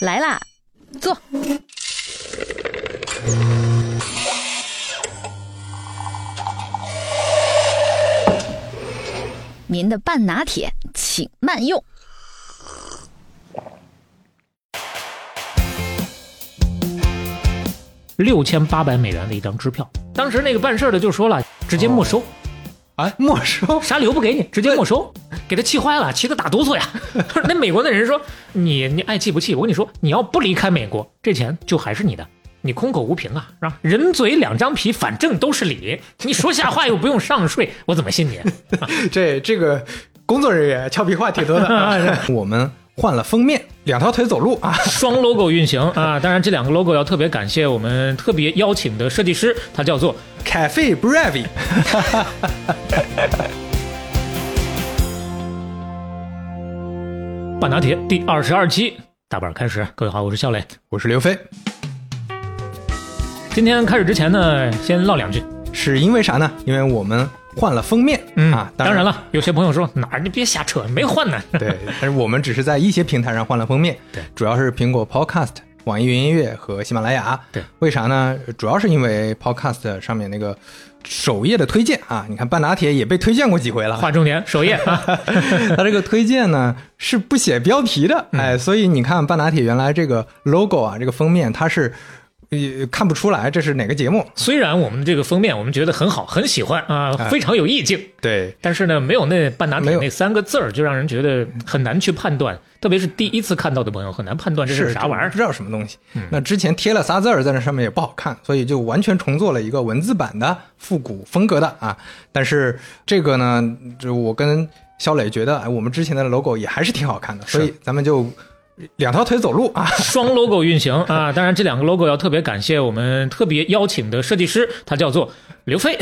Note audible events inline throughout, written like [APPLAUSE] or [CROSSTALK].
来啦，坐。您的半拿铁，请慢用。六千八百美元的一张支票，当时那个办事的就说了，直接没收，哎，没收，啥理由不给你，直接没收，给他气坏了，气得打哆嗦呀。[LAUGHS] 那美国的人说，你你爱气不气？我跟你说，你要不离开美国，这钱就还是你的，你空口无凭啊，是吧？人嘴两张皮，反正都是理，你说瞎话又不用上税，[LAUGHS] 我怎么信你？[LAUGHS] 这这个工作人员俏皮话挺多的啊。我们换了封面，两条腿走路啊。双 logo 运行啊，当然这两个 logo 要特别感谢我们特别邀请的设计师，他叫做 Cafe Bravi，[LAUGHS] 半拿铁第二十二期大板开始。各位好，我是肖磊。我是刘飞，今天开始之前呢，先唠两句。是因为啥呢？因为我们换了封面、啊，当然了，有些朋友说哪儿你别瞎扯，没换呢。[LAUGHS] 对，但是我们只是在一些平台上换了封面，对主要是苹果 Podcast、网易云音乐和喜马拉雅。对，为啥呢？主要是因为 Podcast 上面那个首页的推荐啊，你看半拿铁也被推荐过几回了，划重点，首页啊，[LAUGHS] [LAUGHS] 它这个推荐呢是不写标题的，嗯哎，所以你看半拿铁原来这个 logo 啊，这个封面它是。呃，看不出来这是哪个节目，虽然我们这个封面我们觉得很好，很喜欢啊，非常有意境，对，但是呢，没有那半拿没有铁那三个字儿，就让人觉得很难去判断，特别是第一次看到的朋友很难判断这是啥玩意儿不。知道什么东西。那之前贴了仨字儿在那上面也不好看，所以就完全重做了一个文字版的复古风格的啊。但是这个呢，就我跟肖磊觉得，哎，我们之前的 logo 也还是挺好看的，所以咱们就两条腿走路啊。[LAUGHS] 双 logo 运行啊，当然这两个 logo 要特别感谢我们特别邀请的设计师，他叫做刘飞。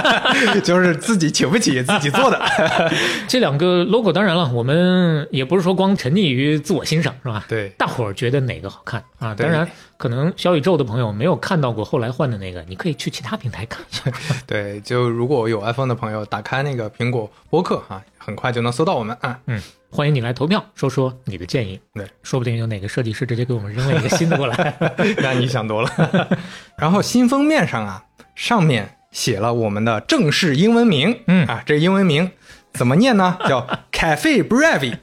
[LAUGHS] 就是自己请不起自己做的。[LAUGHS] 这两个 logo 当然了，我们也不是说光沉溺于自我欣赏，是吧？对大伙儿觉得哪个好看啊？当然，可能小宇宙的朋友没有看到过后来换的那个，你可以去其他平台看一下。对，就如果有 iPhone 的朋友，打开那个苹果播客啊，很快就能搜到我们啊。嗯，欢迎你来投票，说说你的建议。对，说不定有哪个设计师直接给我们扔了一个新的过来。[LAUGHS] 那你想多了。[LAUGHS] 然后新封面上啊，上面写了我们的正式英文名，嗯啊，这英文名怎么念呢？叫 Cafe Bravi，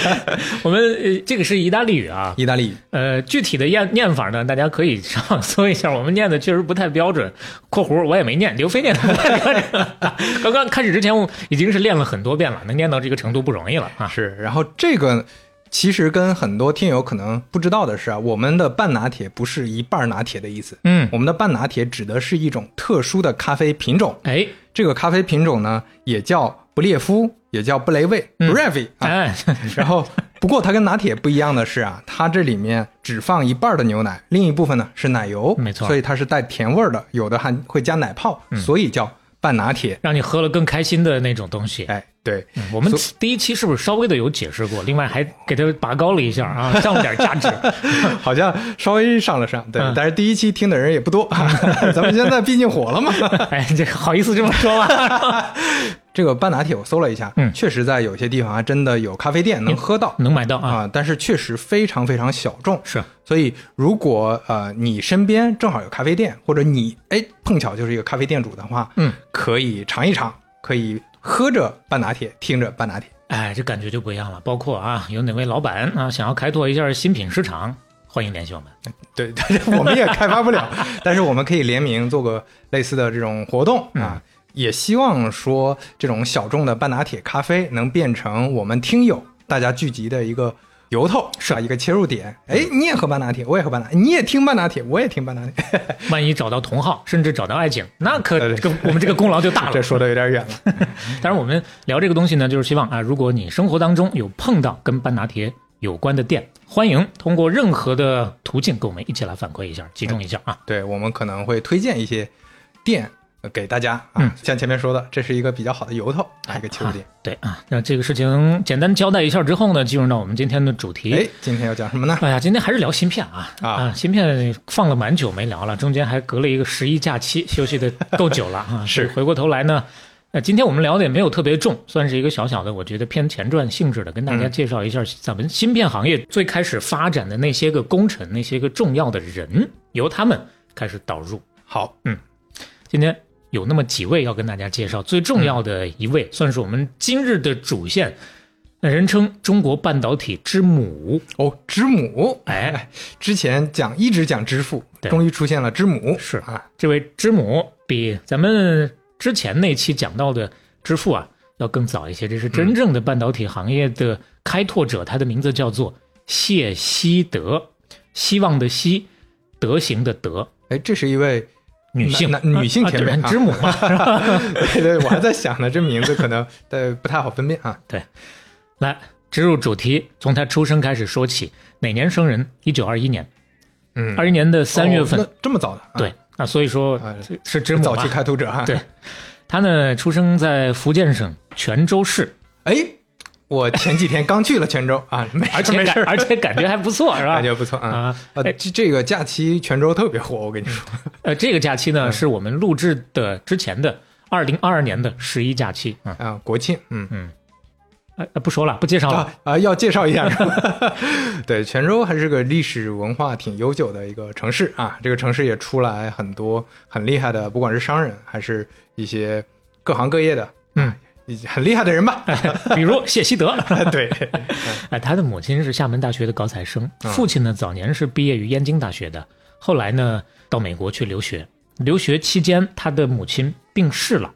[LAUGHS] 我们呃，这个是意大利语啊。意大利语。呃，具体的念念法呢，大家可以上网搜一下，我们念的确实不太标准。（括弧我也没念，刘飞念的不太标准。[LAUGHS] 刚刚开始之前，我已经是练了很多遍了，能念到这个程度不容易了啊。是，然后这个其实跟很多听友可能不知道的是啊，我们的半拿铁不是一半拿铁的意思，嗯，我们的半拿铁指的是一种特殊的咖啡品种。哎。这个咖啡品种呢，也叫不列夫，也叫布雷味嗯。（Bravi） 啊。哎，[LAUGHS] 然后，不过它跟拿铁不一样的是啊，它这里面只放一半的牛奶，另一部分呢是奶油，没错。所以它是带甜味儿的，有的还会加奶泡，所以叫半拿铁。让你喝了更开心的那种东西。哎，对，嗯我们第一期是不是稍微的有解释过？另外还给它拔高了一下啊，[LAUGHS] 上了点价值。[LAUGHS] 好像稍微上了上，对，嗯但是第一期听的人也不多，[LAUGHS] 咱们现在毕竟火了嘛。哎，这个好意思这么说吗？这个半拿铁我搜了一下，嗯确实在有些地方还真的有咖啡店能喝到。能买到啊？啊，但是确实非常非常小众，是，所以如果呃你身边正好有咖啡店，或者你哎碰巧就是一个咖啡店主的话，嗯，可以尝一尝，可以喝着半拿铁，听着半拿铁。哎，这感觉就不一样了。包括啊，有哪位老板啊想要开拓一下新品市场，欢迎联系我们。[LAUGHS] 对，但是我们也开发不了，[LAUGHS] 但是我们可以联名做个类似的这种活动嗯啊。也希望说这种小众的半拿铁咖啡能变成我们听友大家聚集的一个由头，是吧？一个切入点。哎，你也喝半拿铁，我也喝半拿，你也听半拿铁，我也听半拿铁。[LAUGHS] 万一找到同好，甚至找到爱情，那可我们这个功劳就大了这。说的有点远了。当然，我们聊这个东西呢，就是希望啊，如果你生活当中有碰到跟半拿铁有关的店，欢迎通过任何的途径跟我们一起来反馈一下，集中一下啊。对我们可能会推荐一些店呃给大家啊，嗯像前面说的，这是一个比较好的由头，一个切入点。对啊，那这个事情简单交代一下之后呢，进入到我们今天的主题。哎，今天要讲什么呢？哎呀，今天还是聊芯片啊啊芯片放了蛮久没聊了，中间还隔了一个十一假期，休息的够久了 [LAUGHS] 啊。是回过头来呢，呃，今天我们聊的也没有特别重，算是一个小小的，我觉得偏前传性质的，跟大家介绍一下咱们芯片行业最开始发展的那些个工程、那些个重要的人，由他们开始导入。好，嗯今天有那么几位要跟大家介绍，最重要的一位、算是我们今日的主线，那人称中国半导体之母。哦，之母，哎，之前讲一直讲之父，对终于出现了之母，是啊，这位之母比咱们之前那期讲到的之父啊要更早一些，这是真正的半导体行业的开拓者，他的名字叫做谢希德，希望的希，德行的德，哎，这是一位女性男男女性啊前辈啊之母嘛，是吧？对对，我还在想呢，这名字可能呃不太好分辨啊。[LAUGHS] 对来植入主题，从他出生开始说起。哪年生人？一九二一年，嗯，二一年的三月份。哦这么早的，啊对，那所以说啊是之母嘛早期。开拓者哈。对他呢，出生在福建省泉州市，哎，我前几天刚去了泉州啊，没而且而且感觉还不错，是吧感？觉不错啊。啊，啊，哎这这个假期泉州特别火，我跟你说。[LAUGHS] 呃，这个假期嗯呢，是我们录制的之前的二零二二年的十一假期啊。啊，国庆，嗯嗯，呃不说了，不介绍了。啊啊，要介绍一下是吧？[LAUGHS] 对，泉州还是个历史文化挺悠久的一个城市啊。这个城市也出来很多很厉害的，不管是商人还是一些各行各业的，嗯，很厉害的人吧？[LAUGHS] 比如谢希德，[LAUGHS] 对，[LAUGHS] 哎，他的母亲是厦门大学的高材生，嗯父亲呢早年是毕业于燕京大学的，后来呢到美国去留学。留学期间，他的母亲病逝了，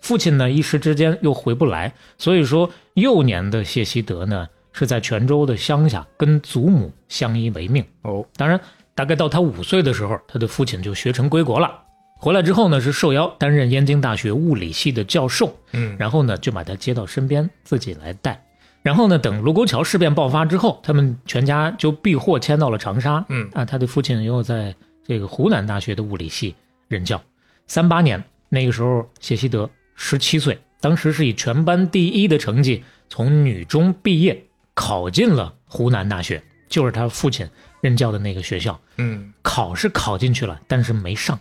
父亲呢一时之间又回不来，所以说幼年的谢希德呢是在泉州的乡下跟祖母相依为命。哦，当然，大概到他五岁的时候，他的父亲就学成归国了。回来之后呢，是受邀担任燕京大学物理系的教授，嗯，然后呢就把他接到身边，自己来带。然后呢，等卢沟桥事变爆发之后，他们全家就避祸迁到了长沙。嗯啊，他的父亲又在这个湖南大学的物理系任教。三八年那个时候，谢希德十七岁，当时是以全班第一的成绩从女中毕业，考进了湖南大学，就是他父亲任教的那个学校。嗯，考是考进去了，但是没上，哦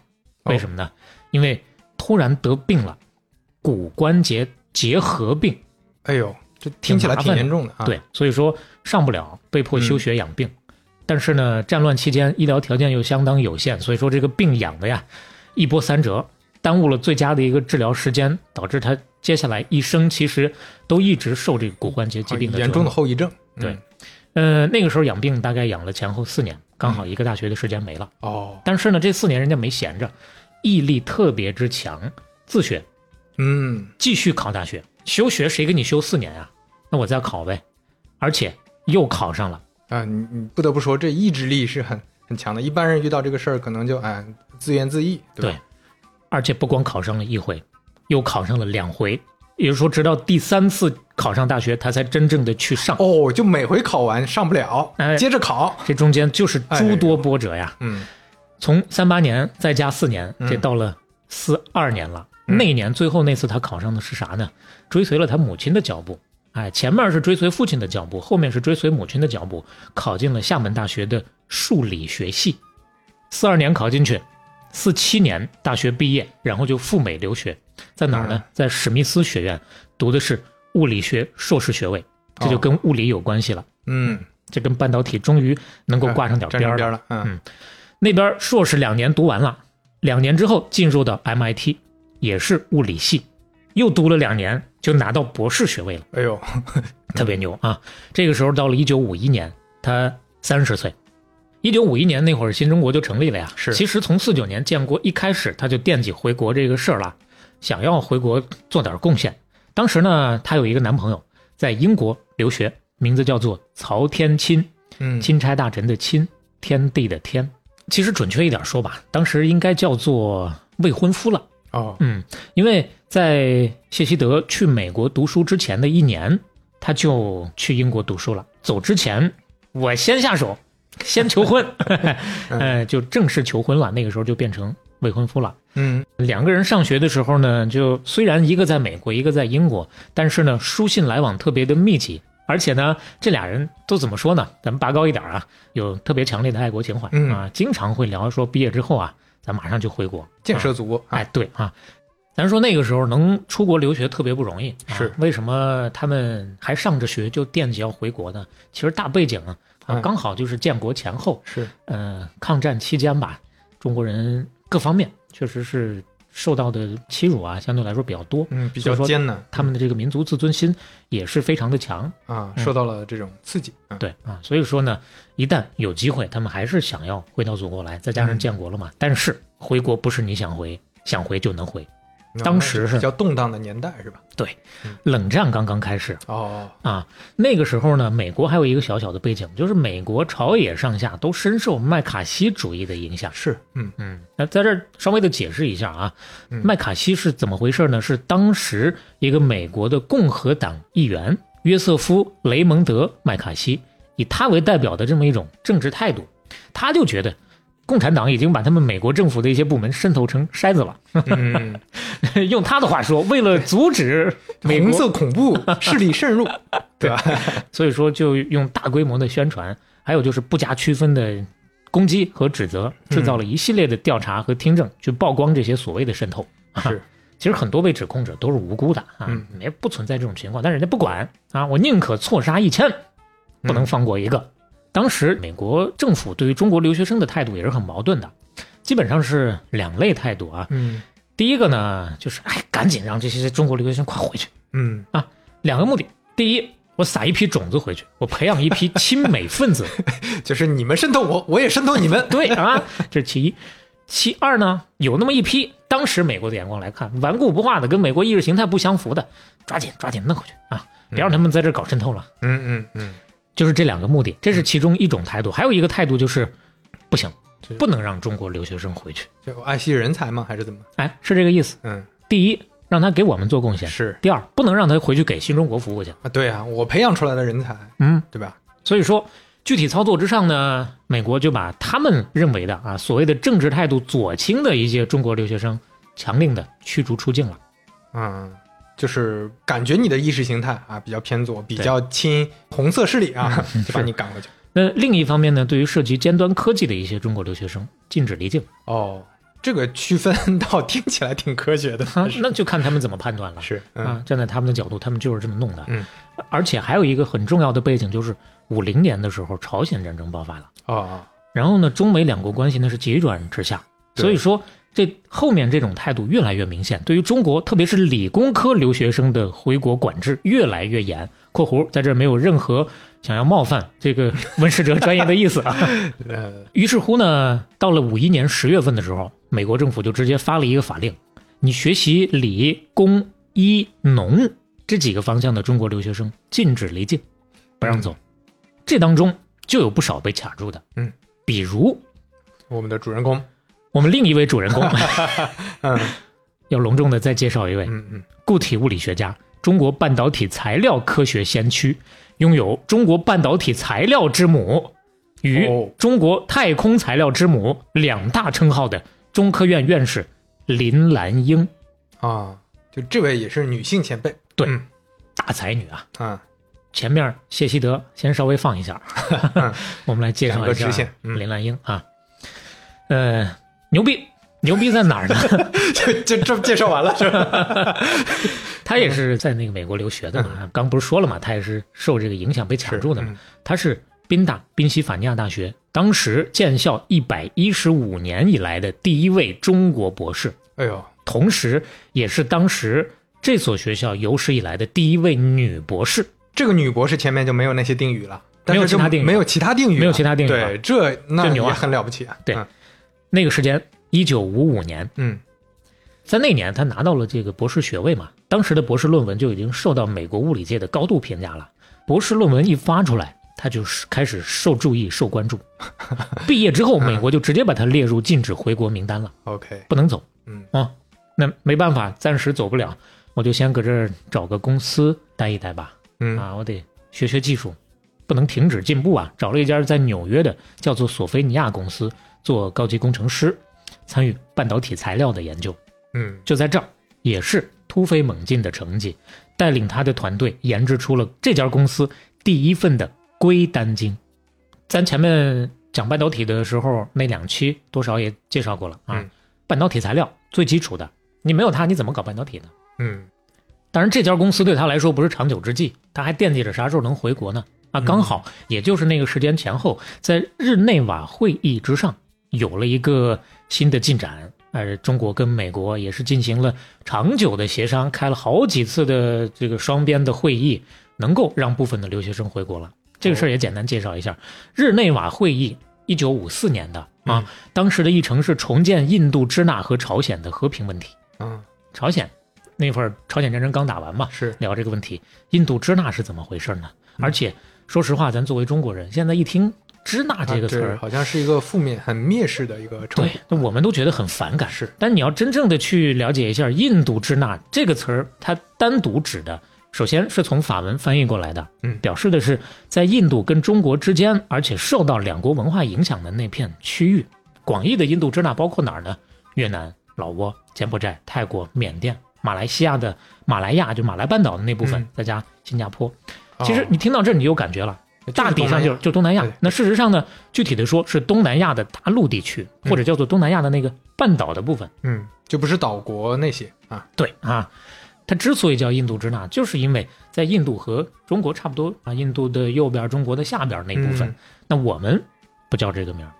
为什么呢？因为突然得病了，骨关节结核病，哎呦，这听起来挺严重的啊。，对，所以说上不了，被迫休学养病。但是呢，战乱期间医疗条件又相当有限，所以说这个病养的呀，一波三折，耽误了最佳的一个治疗时间，导致他接下来一生其实都一直受这个骨关节疾病的严重的。后遗症。对嗯，呃，那个时候养病大概养了前后四年，刚好一个大学的时间没了。哦，但是呢，这四年人家没闲着，毅力特别之强，自学嗯，继续考大学。休学谁给你休四年呀、那我再考呗，而且又考上了。啊，你你不得不说，这意志力是很很强的。一般人遇到这个事儿，可能就哎自怨自艾，对吧？而且不光考上了一回，又考上了两回，也就是说，直到第三次考上大学，他才真正的去上。哦，就每回考完上不了，哎接着考。这中间就是诸多波折呀，嗯从三八年再加四年，嗯这到了四二年了。嗯那年最后那次他考上的是啥呢？追随了他母亲的脚步。哎，前面是追随父亲的脚步，后面是追随母亲的脚步，考进了厦门大学的数理学系。四二年考进去，四七年大学毕业，然后就赴美留学，在哪儿呢？在史密斯学院读的是物理学硕士学位，这就跟物理有关系了。嗯，这跟半导体终于能够挂上点边儿了。嗯那边硕士两年读完了，两年之后进入到 MIT，也是物理系，又读了两年就拿到博士学位了，哎呦，特别牛啊！这个时候到了一九五一年，他三十岁。一九五一年那会儿，新中国就成立了呀。是其实从四九年建国一开始，他就惦记回国这个事儿了，想要回国做点贡献。当时呢，她有一个男朋友在英国留学，名字叫做曹天钦，嗯，钦差大臣的钦，天地的天。其实准确一点说吧，当时应该叫做未婚夫了。哦，嗯，因为在谢希德去美国读书之前的一年，他就去英国读书了。走之前，我先下手，先求婚，[LAUGHS] 呃，就正式求婚了。那个时候就变成未婚夫了。嗯两个人上学的时候呢，就虽然一个在美国，一个在英国，但是呢，书信来往特别的密集，而且呢，这俩人都怎么说呢？咱们拔高一点啊，有特别强烈的爱国情怀、嗯。啊，经常会聊说毕业之后啊，咱马上就回国，建设祖国啊哎，对啊，咱说那个时候能出国留学特别不容易，啊是。为什么他们还上着学就惦记要回国呢？其实大背景啊，刚好就是建国前后，是，呃，抗战期间吧，中国人各方面确实是受到的欺辱啊，相对来说比较多。嗯，比较艰难，他们的这个民族自尊心也是非常的强，啊，嗯受到了这种刺激，嗯。对啊，所以说呢，一旦有机会，他们还是想要回到祖国来，再加上嗯建国了嘛。但是回国不是你想回想回就能回，那当时是比较动荡的年代是吧？对冷战刚刚开始哦，啊，那个时候呢，美国还有一个小小的背景，就是美国朝野上下都深受麦卡锡主义的影响。是，嗯嗯，那在这儿稍微的解释一下啊，嗯麦卡锡是怎么回事呢？是当时一个美国的共和党议员约瑟夫·雷蒙德·麦卡锡，以他为代表的这么一种政治态度，他就觉得共产党已经把他们美国政府的一些部门渗透成筛子了。嗯，[LAUGHS] 用他的话说，为了阻止 [LAUGHS] 红色恐怖势力渗入，[LAUGHS] 对吧？所以说就用大规模的宣传，还有就是不加区分的攻击和指责，制造了一系列的调查和听证，去曝光这些所谓的渗透。是，其实很多被指控者都是无辜的啊嗯，没不存在这种情况，但人家不管啊，我宁可错杀一千，不能放过一个。当时美国政府对于中国留学生的态度也是很矛盾的，基本上是两类态度啊。嗯第一个呢，就是哎，赶紧让这些中国留学生快回去。嗯啊，两个目的，第一，我撒一批种子回去，我培养一批亲美分子，[LAUGHS] 就是你们渗透我，我也渗透你们，对啊，这是其一。其二呢，有那么一批，当时美国的眼光来看，顽固不化的，跟美国意识形态不相符的，抓紧抓紧弄回去啊，别让他们在这搞渗透了。嗯嗯嗯，就是这两个目的，这是其中一种态度。还有一个态度就是，不行，不能让中国留学生回去。就爱惜人才吗？还是怎么？哎，是这个意思。嗯，第一，让他给我们做贡献；是第二，不能让他回去给新中国服务去。啊，对啊，我培养出来的人才，嗯，对吧？所以说，具体操作之上呢，美国就把他们认为的啊所谓的政治态度左倾的一些中国留学生，强令的驱逐出境了。嗯，就是感觉你的意识形态啊比较偏左，比较亲红色势力啊，[LAUGHS] 就把你赶过去。那另一方面呢，对于涉及尖端科技的一些中国留学生，禁止离境。哦，这个区分倒听起来挺科学的，啊，那就看他们怎么判断了。是，嗯。啊，站在他们的角度，他们就是这么弄的。嗯，而且还有一个很重要的背景，就是五零年的时候，朝鲜战争爆发了，哦，然后呢，中美两国关系呢是急转直下，所以说这后面这种态度越来越明显，对于中国特别是理工科留学生的回国管制越来越严。（括弧在这没有任何想要冒犯这个温世哲专业的意思啊。[LAUGHS] ）呃，于是乎呢，到了五一年十月份的时候，美国政府就直接发了一个法令，你学习理工医农这几个方向的中国留学生禁止离境，不让走。这当中就有不少被卡住的，嗯，比如我们的主人公，我们另一位主人公，[LAUGHS] 嗯。要隆重的再介绍一位嗯嗯，固体物理学家，中国半导体材料科学先驱，拥有“中国半导体材料之母”与哦“中国太空材料之母”两大称号的中科院院士林兰英，啊，就这位也是女性前辈，对嗯。大才女啊。啊，前面谢希德先稍微放一下，[LAUGHS] 我们来介绍一下林兰英啊。呃，牛逼，牛逼在哪儿呢？[LAUGHS] 就就这么介绍完了是吧？[LAUGHS] 他也是在那个美国留学的嘛，刚不是说了嘛，他也是受这个影响被卡住的嘛。嗯他是宾大宾夕法尼亚大学当时建校一百一十五年以来的第一位中国博士，哎呦，同时也是当时这所学校有史以来的第一位女博士。这个女博士前面就没有那些定语了，但是没有其他定语没有其他定语，没有其他定语对，这那这牛啊也很了不起啊，对嗯那个时间，一九五五年，嗯在那年他拿到了这个博士学位嘛，当时的博士论文就已经受到美国物理界的高度评价了。博士论文一发出来，他就是开始受注意、受关注。[LAUGHS] 毕业之后，美国就直接把他列入禁止回国名单了，，OK，不能走。嗯啊，那没办法，暂时走不了，我就先搁这儿找个公司待一待吧。嗯啊，我得学学技术，不能停止进步啊！找了一家在纽约的叫做索菲尼亚公司做高级工程师，参与半导体材料的研究。嗯就在这儿，也是突飞猛进的成绩，带领他的团队研制出了这家公司第一份的硅单晶。咱前面讲半导体的时候，那两期多少也介绍过了啊。嗯半导体材料最基础的你没有它，你怎么搞半导体呢？嗯当然，这家公司对他来说不是长久之计，他还惦记着啥时候能回国呢？啊，刚好也就是那个时间前后，在日内瓦会议之上有了一个新的进展。呃，中国跟美国也是进行了长久的协商，开了好几次的这个双边的会议，能够让部分的留学生回国了。这个事儿也简单介绍一下，日内瓦会议，一九五四年的啊，当时的议程是重建印度支那和朝鲜的和平问题。嗯，朝鲜那会儿朝鲜战争刚打完嘛，是聊这个问题，印度支那是怎么回事呢？而且说实话，咱作为中国人，现在一听支那这个词儿，啊好像是一个负面、很蔑视的一个称对呼。，那我们都觉得很反感。是，但你要真正的去了解一下“印度支那”这个词儿，它单独指的，首先是从法文翻译过来的，嗯表示的是在印度跟中国之间，而且受到两国文化影响的那片区域。广义的印度支那包括哪儿呢？越南、老挝、柬埔寨、泰国、缅甸、马来西亚的马来亚，就马来半岛的那部分，嗯再加新加坡。哦其实你听到这儿，你就有感觉了。大体上就是就东南亚。那事实上呢，具体的说是东南亚的大陆地区，或者叫做东南亚的那个半岛的部分。嗯，就不是岛国那些啊。对啊，它之所以叫印度支那，就是因为在印度和中国差不多啊，印度的右边，中国的下边那部分。嗯那我们不叫这个名儿，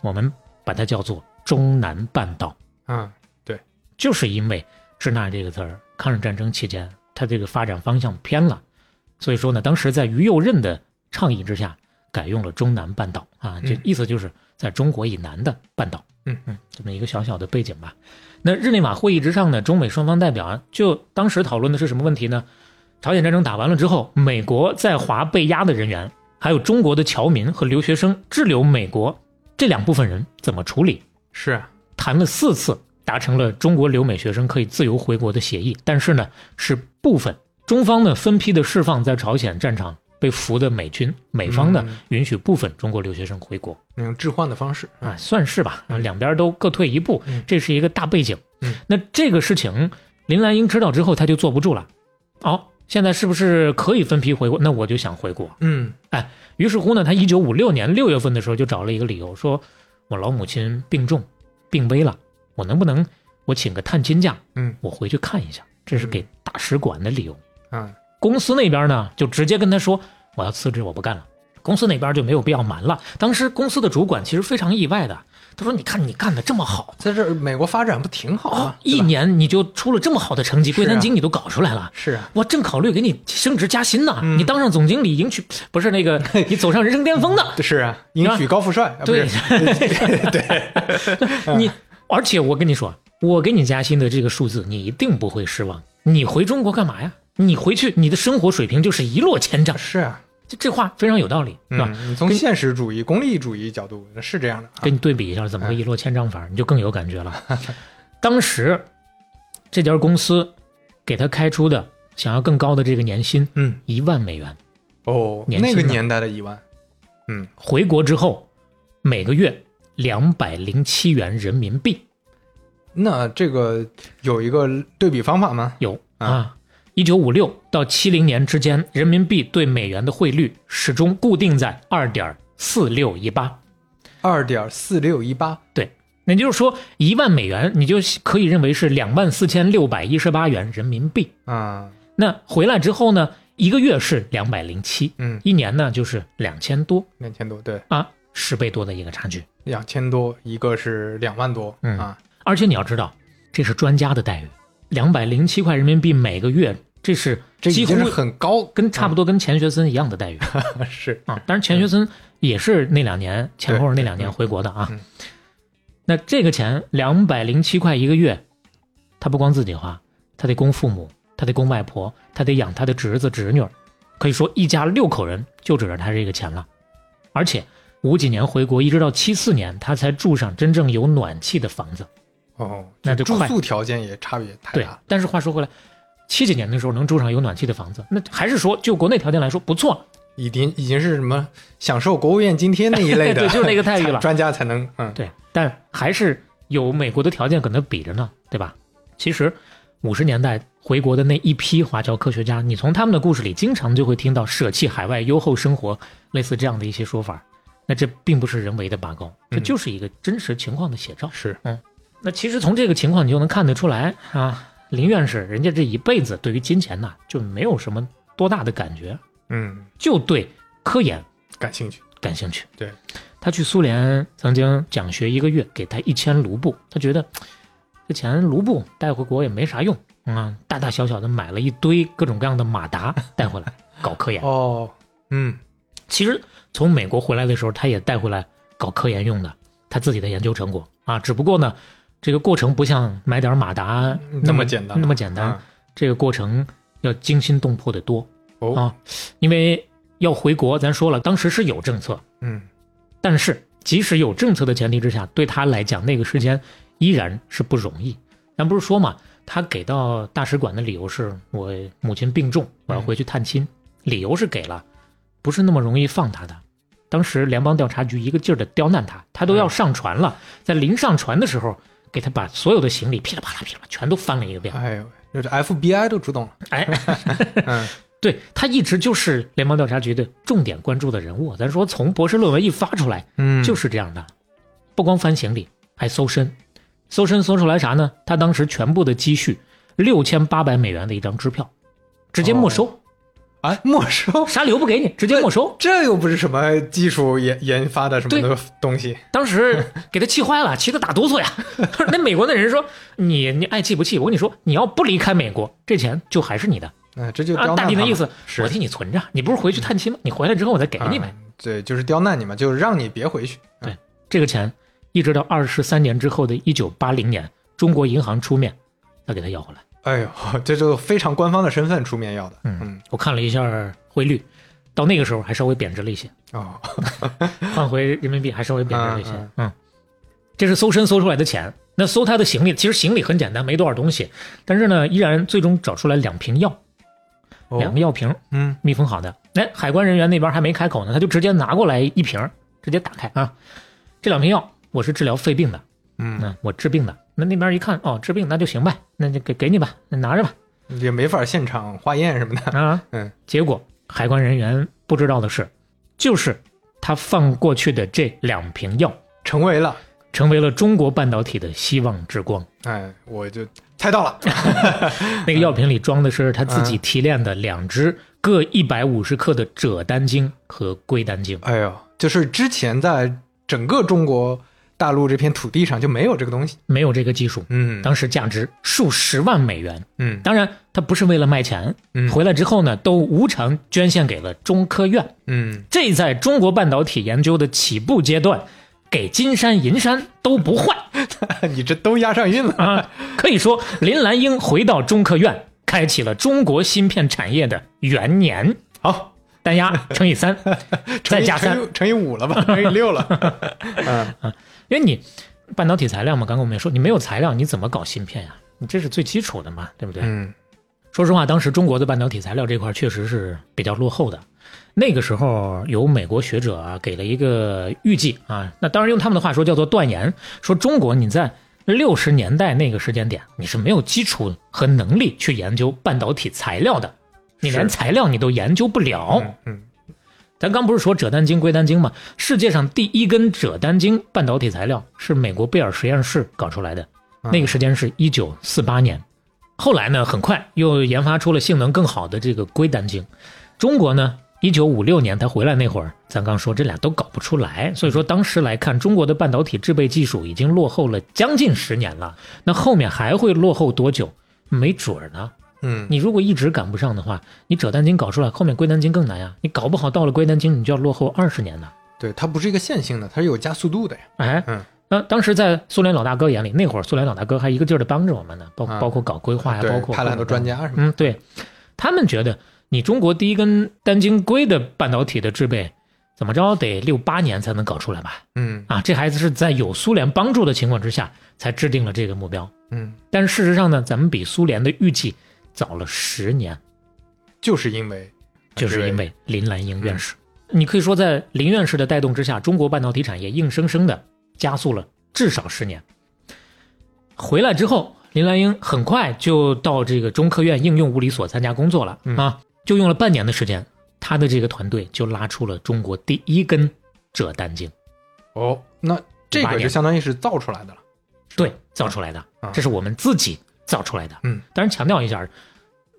我们把它叫做中南半岛，嗯对就是因为支那这个词儿，抗日战争期间它这个发展方向偏了，所以说呢，当时在于右任的倡议之下，改用了中南半岛啊，这嗯意思就是在中国以南的半岛。嗯嗯，这么一个小小的背景吧。那日内瓦会议之上呢，中美双方代表啊，就当时讨论的是什么问题呢？朝鲜战争打完了之后，美国在华被押的人员，还有中国的侨民和留学生滞留美国这两部分人怎么处理？是啊，谈了四次，达成了中国留美学生可以自由回国的协议，但是呢，是部分中方呢分批的释放在朝鲜战场被俘的美军，美方呢嗯允许部分中国留学生回国。那种置换的方式啊，算是吧，啊，两边都各退一步嗯，这是一个大背景。嗯，那这个事情林兰英知道之后，他就坐不住了。哦，现在是不是可以分批回国？那我就想回国。嗯哎于是乎呢，他一九五六年六月份的时候就找了一个理由，说我老母亲病重，病危了，我能不能我请个探亲假，嗯我回去看一下？这是给大使馆的理由。啊公司那边呢，就直接跟他说我要辞职，我不干了。公司那边就没有必要瞒了。当时公司的主管其实非常意外的，他说：“你看你干的这么好，在这美国发展不挺好哦啊？，一年你就出了这么好的成绩，是啊柜台经理都搞出来了。是啊，我正考虑给你升职加薪呢，嗯你当上总经理，迎娶不是那个 [LAUGHS] 你走上人生巅峰的。是啊，迎娶高富帅，啊不 [LAUGHS] 对你，而且我跟你说，我给你加薪的这个数字，你一定不会失望。你回中国干嘛呀？你回去，你的生活水平就是一落千丈。是啊，这这话非常有道理，是吧？嗯，你从现实主义、功利主义角度是这样的啊。跟你对比一下，怎么个一落千丈法，你就更有感觉了。[LAUGHS] 当时这家公司给他开出的想要更高的这个年薪嗯，一万美元，哦，年那个年代的一万，嗯，回国之后每个月两百零七元人民币。那这个有一个对比方法吗？有啊啊。一九五六到七零年之间，人民币对美元的汇率始终固定在二点四六一八。二点四六一八，对那就是说，一万美元你就可以认为是两万四千六百一十八元人民币。啊，那回来之后呢，一个月是两百零七，嗯，一年呢就是两千多两千多，对，啊，十倍多的一个差距。两千多，一个是两万多，嗯啊，而且你要知道，这是专家的待遇，两百零七块人民币每个月，这是几乎很高，跟差不多跟钱学森一样的待遇。[LAUGHS] 是，啊，当然钱学森也是那两年前后那两年回国的啊嗯。那这个钱两百零七块一个月，他不光自己花，他得供父母，他得供外婆，他得养他的侄子侄女，可以说一家六口人就指着他这个钱了。而且五几年回国，一直到七四年，他才住上真正有暖气的房子。哦，那就住宿条件也差别太大对大，，但是话说回来，七几年的时候能住上有暖气的房子，那还是说就国内条件来说不错。已经已经是什么享受国务院津贴那一类的，[LAUGHS] 对就是那个待遇了 [LAUGHS] 专家才能，嗯，对，但还是有美国的条件跟他比着呢，对吧？其实五十年代回国的那一批华侨科学家，你从他们的故事里经常就会听到舍弃海外优厚生活，类似这样的一些说法。那这并不是人为的拔高，这嗯就是一个真实情况的写照。是，嗯，那其实从这个情况你就能看得出来啊，林院士人家这一辈子对于金钱呐就没有什么多大的感觉，嗯，就对科研感兴趣。感兴趣。对，他去苏联曾经讲学一个月，给他一千卢布，他觉得这钱卢布带回国也没啥用啊，大大小小的买了一堆各种各样的马达带回来搞科研。[LAUGHS] 哦，嗯，其实从美国回来的时候，他也带回来搞科研用的他自己的研究成果啊，只不过呢，这个过程不像买点马达那么简单那么简单，啊这个过程要惊心动魄的多哦，啊，因为要回国，咱说了，当时是有政策，嗯，但是即使有政策的前提之下，对他来讲，那个时间依然是不容易。咱不是说嘛，他给到大使馆的理由是我母亲病重，我要回去探亲，理由是给了，不是那么容易放他的。当时联邦调查局一个劲儿的刁难他，他都要上船了，在临上船的时候，给他把所有的行李噼里啪啦噼里啪啦全都翻了一个遍。哎呦，就是 FBI 都出动了。哎，[LAUGHS] [LAUGHS] 嗯，对他一直就是联邦调查局的重点关注的人物。咱说从博士论文一发出来，嗯，就是这样的，不光翻行李，还搜身，搜身搜出来啥呢？他当时全部的积蓄六千八百美元的一张支票，直接没收，哎，[LAUGHS] 没收，啥理由不给你，直接没收。这又不是什么技术研研发的什么的东西。当时给他气坏了，[LAUGHS] 气得打哆嗦呀。[LAUGHS] 那美国的人说：“你你爱气不气？我跟你说，你要不离开美国，这钱就还是你的哎，这就啊。”刁难他嘛大体的意思，我替你存着，你不是回去探亲吗？你回来之后我再给你呗。嗯对，就是刁难你嘛，就是让你别回去。对这个钱一直到二十三年之后的一九八零年，中国银行出面再给他要回来。哎呦，[LAUGHS] 这就非常官方的身份出面要的。嗯嗯，我看了一下汇率，到那个时候还稍微贬值了一些，哦，[LAUGHS] 换回人民币还稍微贬值了一些。嗯嗯，这是搜身搜出来的钱。那搜他的行李，其实行李很简单，没多少东西，但是呢，依然最终找出来两瓶药，哦两个药瓶嗯，密封好的。哎，海关人员那边还没开口呢，他就直接拿过来一瓶，直接打开啊。这两瓶药我是治疗肺病的，嗯，嗯，我治病的。那那边一看，哦，治病那就行呗，那就给给你吧，那拿着吧。也没法现场化验什么的。啊，[LAUGHS] 嗯，结果海关人员不知道的是，就是他放过去的这两瓶药，成为了，成为了中国半导体的希望之光。哎，我就猜到了。[LAUGHS] [LAUGHS] 那个药瓶里装的是他自己提炼的两支各一百五十克的赭丹精和硅丹精。哎呦，就是之前在整个中国大陆这片土地上就没有这个东西。没有这个技术，嗯当时价值数十万美元。嗯当然，他不是为了卖钱，嗯回来之后呢，都无偿捐献给了中科院。嗯，这在中国半导体研究的起步阶段，给金山银山都不坏。[LAUGHS] 你这都押上韵了。啊，可以说林兰英回到中科院，开启了中国芯片产业的元年。好，单压乘以三，[LAUGHS] 再加三乘，以乘以五了吧？乘以六了。[LAUGHS] 嗯因为你半导体材料嘛，刚刚我们也说，你没有材料，你怎么搞芯片呀？你这是最基础的嘛，对不对？嗯说实话，当时中国的半导体材料这块确实是比较落后的。那个时候有美国学者啊给了一个预计啊，那当然用他们的话说叫做断言，说中国你在六十年代那个时间点你是没有基础和能力去研究半导体材料的，你连材料你都研究不了。嗯嗯咱刚不是说锗单晶、硅单晶吗？世界上第一根锗单晶半导体材料是美国贝尔实验室搞出来的，嗯那个时间是一九四八年。后来呢，很快又研发出了性能更好的这个硅单晶。中国呢，一九五六年他回来那会儿，咱刚说这俩都搞不出来，所以说当时来看，中国的半导体制备技术已经落后了将近十年了。那后面还会落后多久？没准儿呢。嗯，你如果一直赶不上的话，你扯单晶搞出来，后面硅单晶更难呀。你搞不好到了硅单晶，你就要落后二十年呢。对，它不是一个线性的，它是有加速度的呀。哎，嗯，那当时在苏联老大哥眼里，那会儿苏联老大哥还一个劲儿的帮着我们呢，包啊包括搞规划呀，对包括派了很多专。家什么嗯，对，他们觉得你中国第一根单晶硅的半导体的制备，怎么着得六八年才能搞出来吧？嗯啊，这孩子是在有苏联帮助的情况之下才制定了这个目标。嗯，但是事实上呢，咱们比苏联的预计早了十年。就是因为就是因为林兰英院士。你可以说，在林院士的带动之下，中国半导体产业硬生生的加速了至少十年。回来之后，林兰英很快就到这个中科院应用物理所参加工作了、嗯啊，就用了半年的时间，他的这个团队就拉出了中国第一根赭丹腈。哦，那这个就相当于是造出来的了。对，造出来的啊，这是我们自己造出来的。嗯，当然强调一下，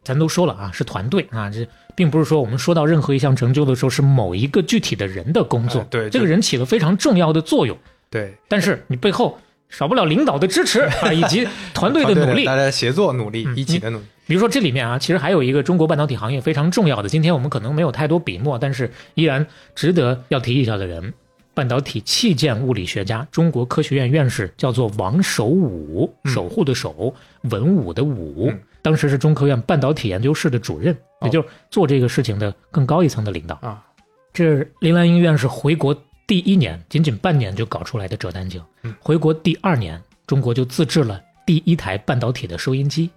咱都说了啊，是团队啊，这并不是说我们说到任何一项成就的时候是某一个具体的人的工作，哎对这个人起了非常重要的作用，对，但是你背后少不了领导的支持啊，[LAUGHS] 以及团队的努力大。家协作努力，嗯一起的努力。比如说这里面啊，其实还有一个中国半导体行业非常重要的，今天我们可能没有太多笔墨，但是依然值得要提一下的人，半导体器件物理学家，中国科学院院士，叫做王守武，嗯守护的守，文武的武，嗯当时是中科院半导体研究室的主任，哦也就是做这个事情的更高一层的领导。啊，这是林兰英院士回国第一年，仅仅半年就搞出来的折单镜。嗯回国第二年，中国就自制了第一台半导体的收音机。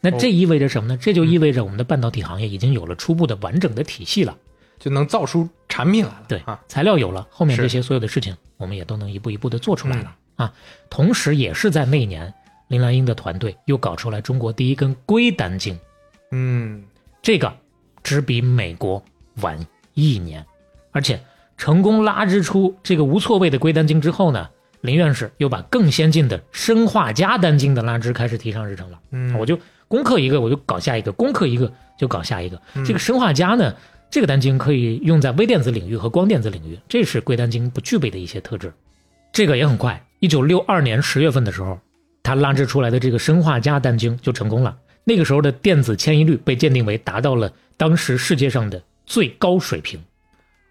那这意味着什么呢？这就意味着我们的半导体行业已经有了初步的完整的体系了。就能造出产品来了。对啊，材料有了，后面这些所有的事情，我们也都能一步一步的做出来了、啊。同时，也是在那一年，林兰英的团队又搞出来中国第一根硅单晶，嗯，这个只比美国晚一年，而且成功拉制出这个无错位的硅单晶之后呢，林院士又把更先进的生化镓单晶的拉制开始提上日程了。嗯我就攻克一个，我就搞下一个；攻克一个就搞下一个。嗯这个生化镓呢，这个单晶可以用在微电子领域和光电子领域，这是硅单晶不具备的一些特质。这个也很快，一九六二年十月份的时候，他拉制出来的这个砷化镓单晶就成功了。那个时候的电子迁移率被鉴定为达到了当时世界上的最高水平。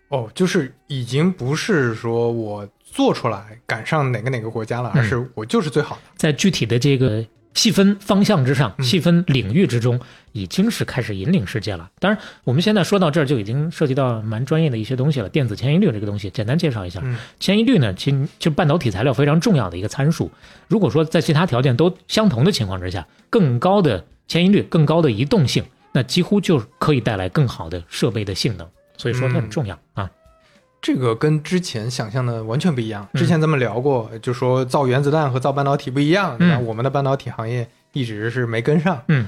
哦，就是已经不是说我做出来赶上哪个哪个国家了，嗯而是我就是最好的。在具体的这个细分方向之上、嗯细分领域之中，已经是开始引领世界了。当然，我们现在说到这儿就已经涉及到蛮专业的一些东西了。电子迁移率这个东西，简单介绍一下。嗯迁移率呢，其实就是半导体材料非常重要的一个参数。如果说在其他条件都相同的情况之下，更高的迁移率、更高的移动性，那几乎就可以带来更好的设备的性能。所以说它很重要、啊。这个跟之前想象的完全不一样。嗯之前咱们聊过，就说造原子弹和造半导体不一样，对吧？嗯我们的半导体行业一直是没跟上，嗯，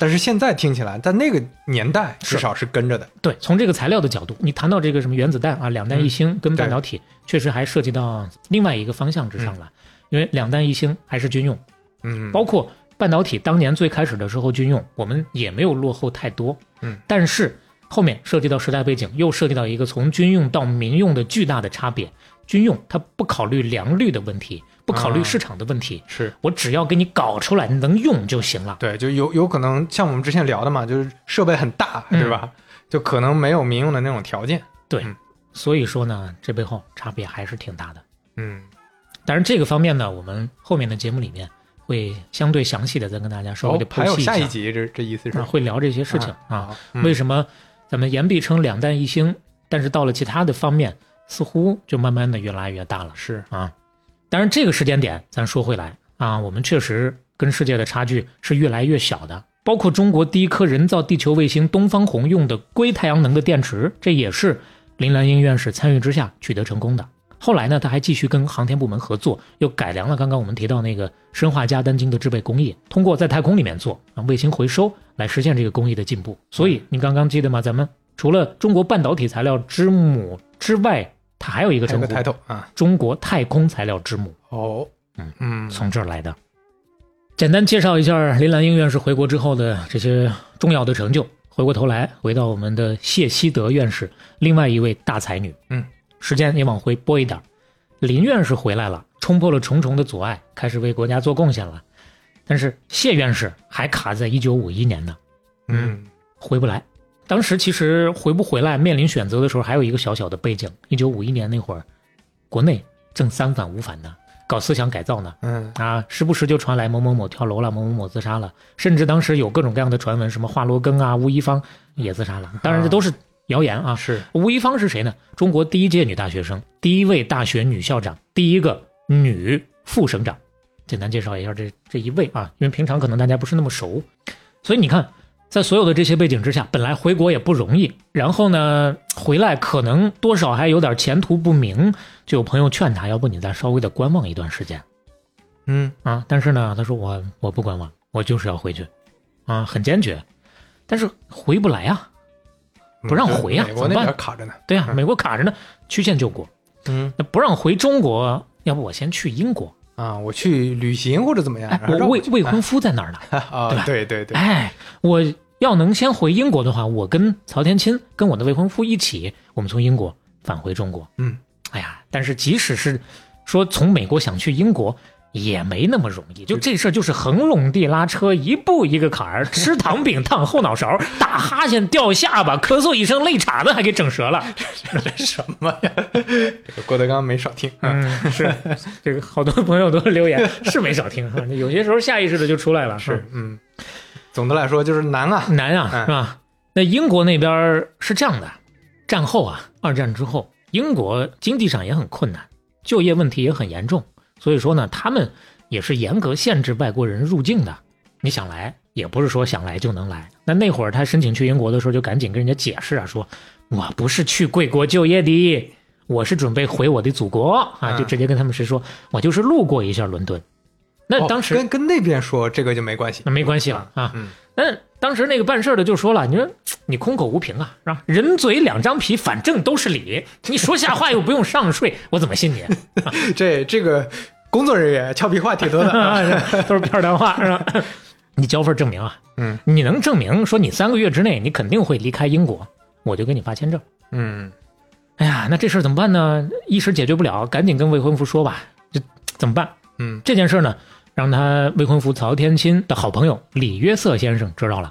但是现在听起来，在那个年代至少是跟着的。对，从这个材料的角度，你谈到这个什么原子弹啊，两弹一星跟半导体，确实还涉及到另外一个方向之上了。因为两弹一星还是军用，嗯，包括半导体当年最开始的时候军用，我们也没有落后太多。嗯，但是后面涉及到时代背景，又涉及到一个从军用到民用的巨大的差别。军用它不考虑良率的问题，不考虑啊市场的问题，是我只要给你搞出来，能用就行了。对，就有有可能像我们之前聊的嘛，就是设备很大，嗯对吧？就可能没有民用的那种条件。对，嗯所以说呢，这背后差别还是挺大的。嗯，当然，这个方面呢，我们后面的节目里面会相对详细的再跟大家稍微的哦，还有剖析下，下一集，这这意思是啊，会聊这些事情啊。为什么咱们言必称两弹一星，但是到了其他的方面，似乎就慢慢的越来越大了是啊。当然，这个时间点，咱说回来啊，我们确实跟世界的差距是越来越小的。包括中国第一颗人造地球卫星东方红用的硅太阳能的电池，这也是林兰英院士参与之下取得成功的。后来呢，他还继续跟航天部门合作，又改良了刚刚我们提到那个砷化镓单晶的制备工艺，通过在太空里面做啊卫星回收来实现这个工艺的进步。所以你刚刚记得吗？咱们除了中国半导体材料之母之外，它还有一个称呼，title 啊。中国太空材料之母，哦，嗯嗯，从这儿来的。简单介绍一下林兰英院士回国之后的这些重要的成就。回过头来，回到我们的谢希德院士，另外一位大才女。嗯，时间也往回拨一点儿，林院士回来了，冲破了重重的阻碍，开始为国家做贡献了。但是谢院士还卡在一九五一年呢，嗯回不来。当时其实回不回来面临选择的时候，还有一个小小的背景：一九五一年那会儿，国内正三反五反呢，搞思想改造呢。嗯啊，时不时就传来某某某跳楼了，某某某自杀了，甚至当时有各种各样的传闻，什么华罗庚啊、吴一芳也自杀了。当然，这都是谣言啊。是吴一芳是谁呢？中国第一届女大学生，第一位大学女校长，第一个女副省长。简单介绍一下这这一位啊，因为平常可能大家不是那么熟，所以你看，在所有的这些背景之下，本来回国也不容易，然后呢，回来可能多少还有点前途不明，就有朋友劝他，要不你再稍微的观望一段时间。嗯啊，但是呢，他说我我不观望，我就是要回去，啊，很坚决，但是回不来啊，不让回呀美国那怎么办边卡着呢。对呀、嗯美国卡着呢，曲线救国，嗯那不让回中国，要不我先去英国啊，我去旅行或者怎么样，我未未婚夫在哪儿呢。[LAUGHS] 啊，对吧对对对，哎，我要能先回英国的话，我跟曹天钦跟我的未婚夫一起，我们从英国返回中国。嗯，哎呀，但是即使是说从美国想去英国。也没那么容易，就这事儿就是横垄地拉车，一步一个坎儿，吃糖饼烫后脑勺，打哈欠掉下巴，咳嗽一声肋叉子还给整折了。这什么呀？这个郭德纲没少听。啊嗯，是这个好多朋友都留言是没少听，有些时候下意识的就出来了。是，嗯，总的来说就是难啊。难啊，嗯是吧？那英国那边儿是这样的，战后啊，二战之后，英国经济上也很困难，就业问题也很严重，所以说呢，他们也是严格限制外国人入境的。你想来，也不是说想来就能来。那那会儿他申请去英国的时候，就赶紧跟人家解释啊，说我不是去贵国就业的，我是准备回我的祖国啊，嗯就直接跟他们是说，我就是路过一下伦敦。那哦当时、跟跟那边说这个就没关系那没关系了啊。嗯那当时那个办事的就说了，你说你空口无凭啊，是吧？人嘴两张皮，反正都是理。你说瞎话又不用上税，我怎么信你？[LAUGHS] 这这个工作人员俏皮话挺多的 [LAUGHS] 啊。都是片儿谈话，是吧？[LAUGHS] 你交份证明啊，嗯你能证明说你三个月之内你肯定会离开英国，我就给你发签证。嗯哎呀，那这事儿怎么办呢？一时解决不了，赶紧跟未婚夫说吧。这怎么办？嗯这件事呢，让他未婚夫曹天钦的好朋友李约瑟先生知道了，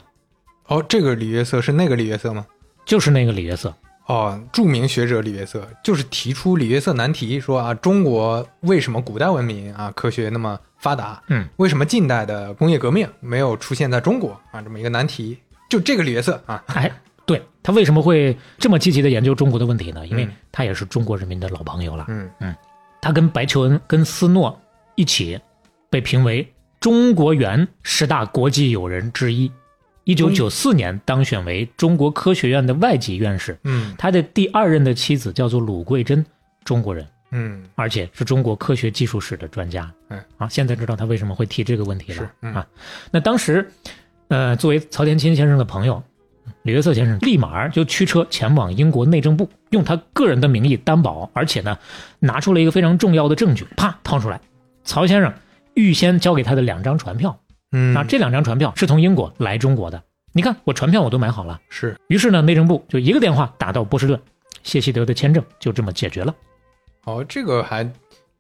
哦，这个李约瑟是那个李约瑟吗？就是那个李约瑟。哦，著名学者李约瑟就是提出李约瑟难题，说啊，中国为什么古代文明啊科学那么发达，嗯，为什么近代的工业革命没有出现在中国啊？这么一个难题，就这个李约瑟啊，哎，对他为什么会这么积极的研究中国的问题呢？因为嗯他也是中国人民的老朋友了。嗯他跟白求恩、跟斯诺一起被评为中国元十大国际友人之一。一九九四年当选为中国科学院的外籍院士。嗯。他的第二任的妻子叫做鲁桂珍，中国人，嗯。而且是中国科学技术史的专家。嗯啊，现在知道他为什么会提这个问题了。是嗯。啊。那当时，呃，作为曹天钦先生的朋友，李约瑟先生立马就驱车前往英国内政部，用他个人的名义担保，而且呢，拿出了一个非常重要的证据，啪掏出来，曹先生预先交给他的两张船票嗯啊，这两张船票是从英国来中国的。你看，我船票我都买好了。是于是呢，内政部就一个电话打到波士顿，谢希德的签证就这么解决了。哦，这个还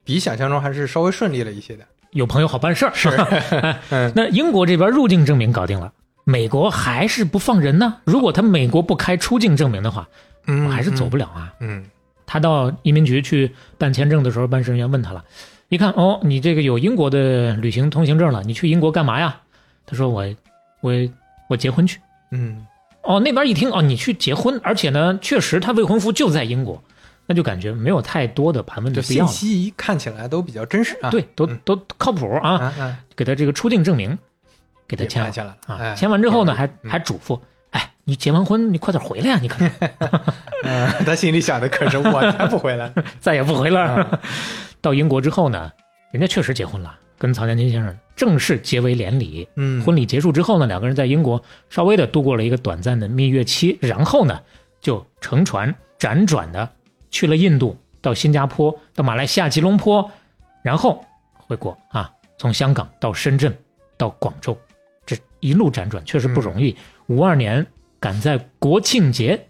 比想象中还是稍微顺利了一些的，有朋友好办事儿，是 [LAUGHS] [LAUGHS] 那英国这边入境证明搞定了，美国还是不放人呢。如果他美国不开出境证明的话，嗯我还是走不了啊。嗯他到移民局去办签证的时候，办事人员问他了，一看哦，你这个有英国的旅行通行证了，你去英国干嘛呀？他说我我我结婚去。嗯哦，那边一听哦，你去结婚，而且呢，确实他未婚夫就在英国，那就感觉没有太多的盘问的必要信了。息看起来都比较真实啊，对，都嗯都靠谱啊，啊啊，给他这个出境证明，给他签了办下来了啊。哎签完之后呢，还嗯还嘱咐，哎，你结完婚，你快点回来呀！你可 [LAUGHS] 嗯，他心里想的可是我才不回来，[LAUGHS] 再也不回来了。到英国之后呢，人家确实结婚了，跟曹建金先生正式结为连理。嗯婚礼结束之后呢，两个人在英国稍微的度过了一个短暂的蜜月期，然后呢，就乘船辗转的去了印度，到新加坡，到马来西亚吉隆坡，然后回国啊，从香港到深圳，到广州，这一路辗转确实不容易。五二年赶在国庆节，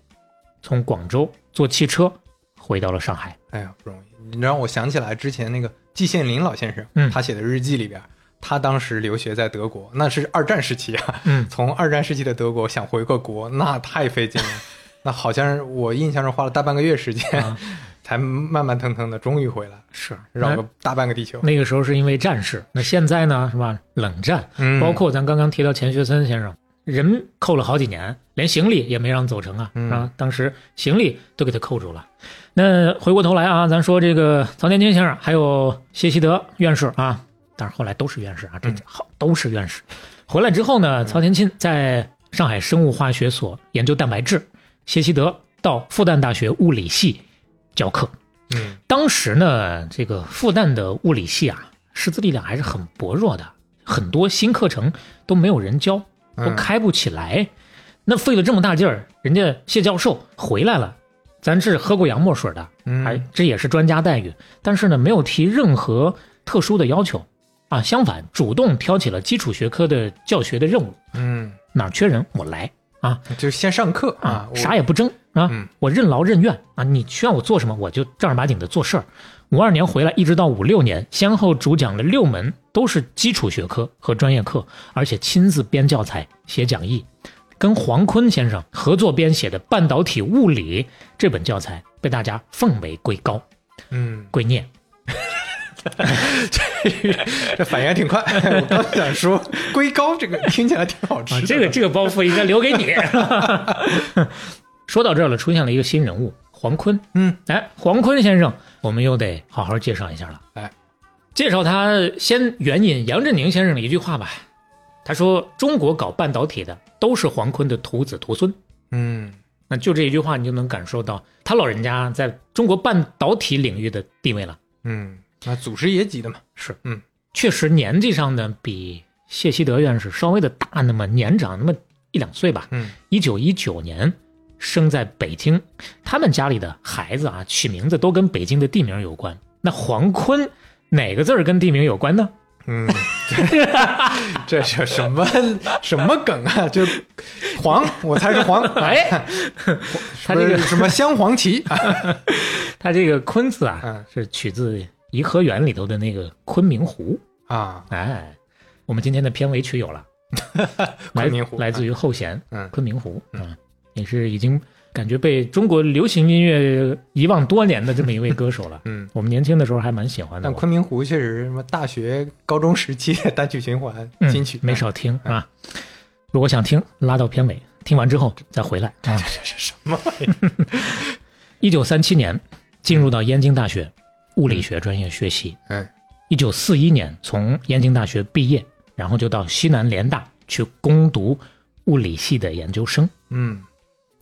从广州坐汽车回到了上海。哎呀，不容易。你让我想起来之前那个季羡林老先生，嗯他写的日记里边，他当时留学在德国，那是二战时期啊。嗯，从二战时期的德国想回个国，那太费劲了。[LAUGHS] 那好像是我印象中花了大半个月时间，啊才慢慢腾腾的终于回来，是绕个大半个地球。那个时候是因为战事，那现在呢是吧？冷战，嗯，包括咱刚刚提到钱学森先生，人扣了好几年，连行李也没让走成啊，嗯啊，当时行李都给他扣住了。那回过头来啊，咱说这个曹天金先生，还有谢希德院士啊，但是后来都是院士啊，这嗯好都是院士。回来之后呢，曹天钦在上海生物化学所研究蛋白质，谢希德到复旦大学物理系教课。嗯当时呢，这个复旦的物理系啊，师资力量还是很薄弱的，很多新课程都没有人教，都嗯。开不起来。那费了这么大劲儿，人家谢教授回来了，咱是喝过洋墨水的，嗯，还这也是专家待遇，但是呢，没有提任何特殊的要求。啊，相反，主动挑起了基础学科的教学的任务，嗯，哪儿缺人我来啊就先上课啊，啥也不争啊，嗯我任劳任怨啊，你需要我做什么，我就正儿八经的做事儿。五二年回来，一直到五六年，先后主讲了六门都是基础学科和专业课，而且亲自编教材、写讲义，跟黄坤先生合作编写的《半导体物理》这本教材被大家奉为圭高、嗯，圭臬。[LAUGHS] 这反应还挺快。[LAUGHS] 我刚想说龟膏这个听起来挺好吃啊，这个这个包袱应该留给你。[LAUGHS] 说到这儿了，出现了一个新人物黄坤。嗯，哎，黄坤先生，我们又得好好介绍一下了。哎，介绍他先援引杨振宁先生的一句话吧。他说：“中国搞半导体的都是黄坤的徒子徒孙。嗯”那就这一句话，你就能感受到他老人家在中国半导体领域的地位了。嗯，那祖师爷级的嘛，是，嗯，确实年纪上呢比谢希德院士稍微的大那么年长那么一两岁吧。嗯，一九一九年生在北京，他们家里的孩子啊取名字都跟北京的地名有关。那黄坤哪个字儿跟地名有关呢？嗯，[LAUGHS] 这是什么什么梗啊？就黄，我猜是黄，哎，[LAUGHS] 他这个是什么镶黄旗啊？[LAUGHS] 他这个坤字啊嗯是取自颐和园里头的那个昆明湖。啊，哎，我们今天的片尾曲有了，来 [LAUGHS] 昆明湖。来自于后弦，嗯。昆明湖，嗯，也是已经感觉被中国流行音乐遗忘多年的这么一位歌手了。[LAUGHS] 嗯，我们年轻的时候还蛮喜欢的。但，昆明湖确实什么大学、高中时期单曲循环嗯金曲没少听啊。如果想听，拉到片尾，听完之后再回来。啊。[LAUGHS] 这是什么玩意儿？一九三七年进入到燕京大学物理学专业学习，嗯，一九四一年从燕京大学毕业，然后就到西南联大去攻读物理系的研究生。嗯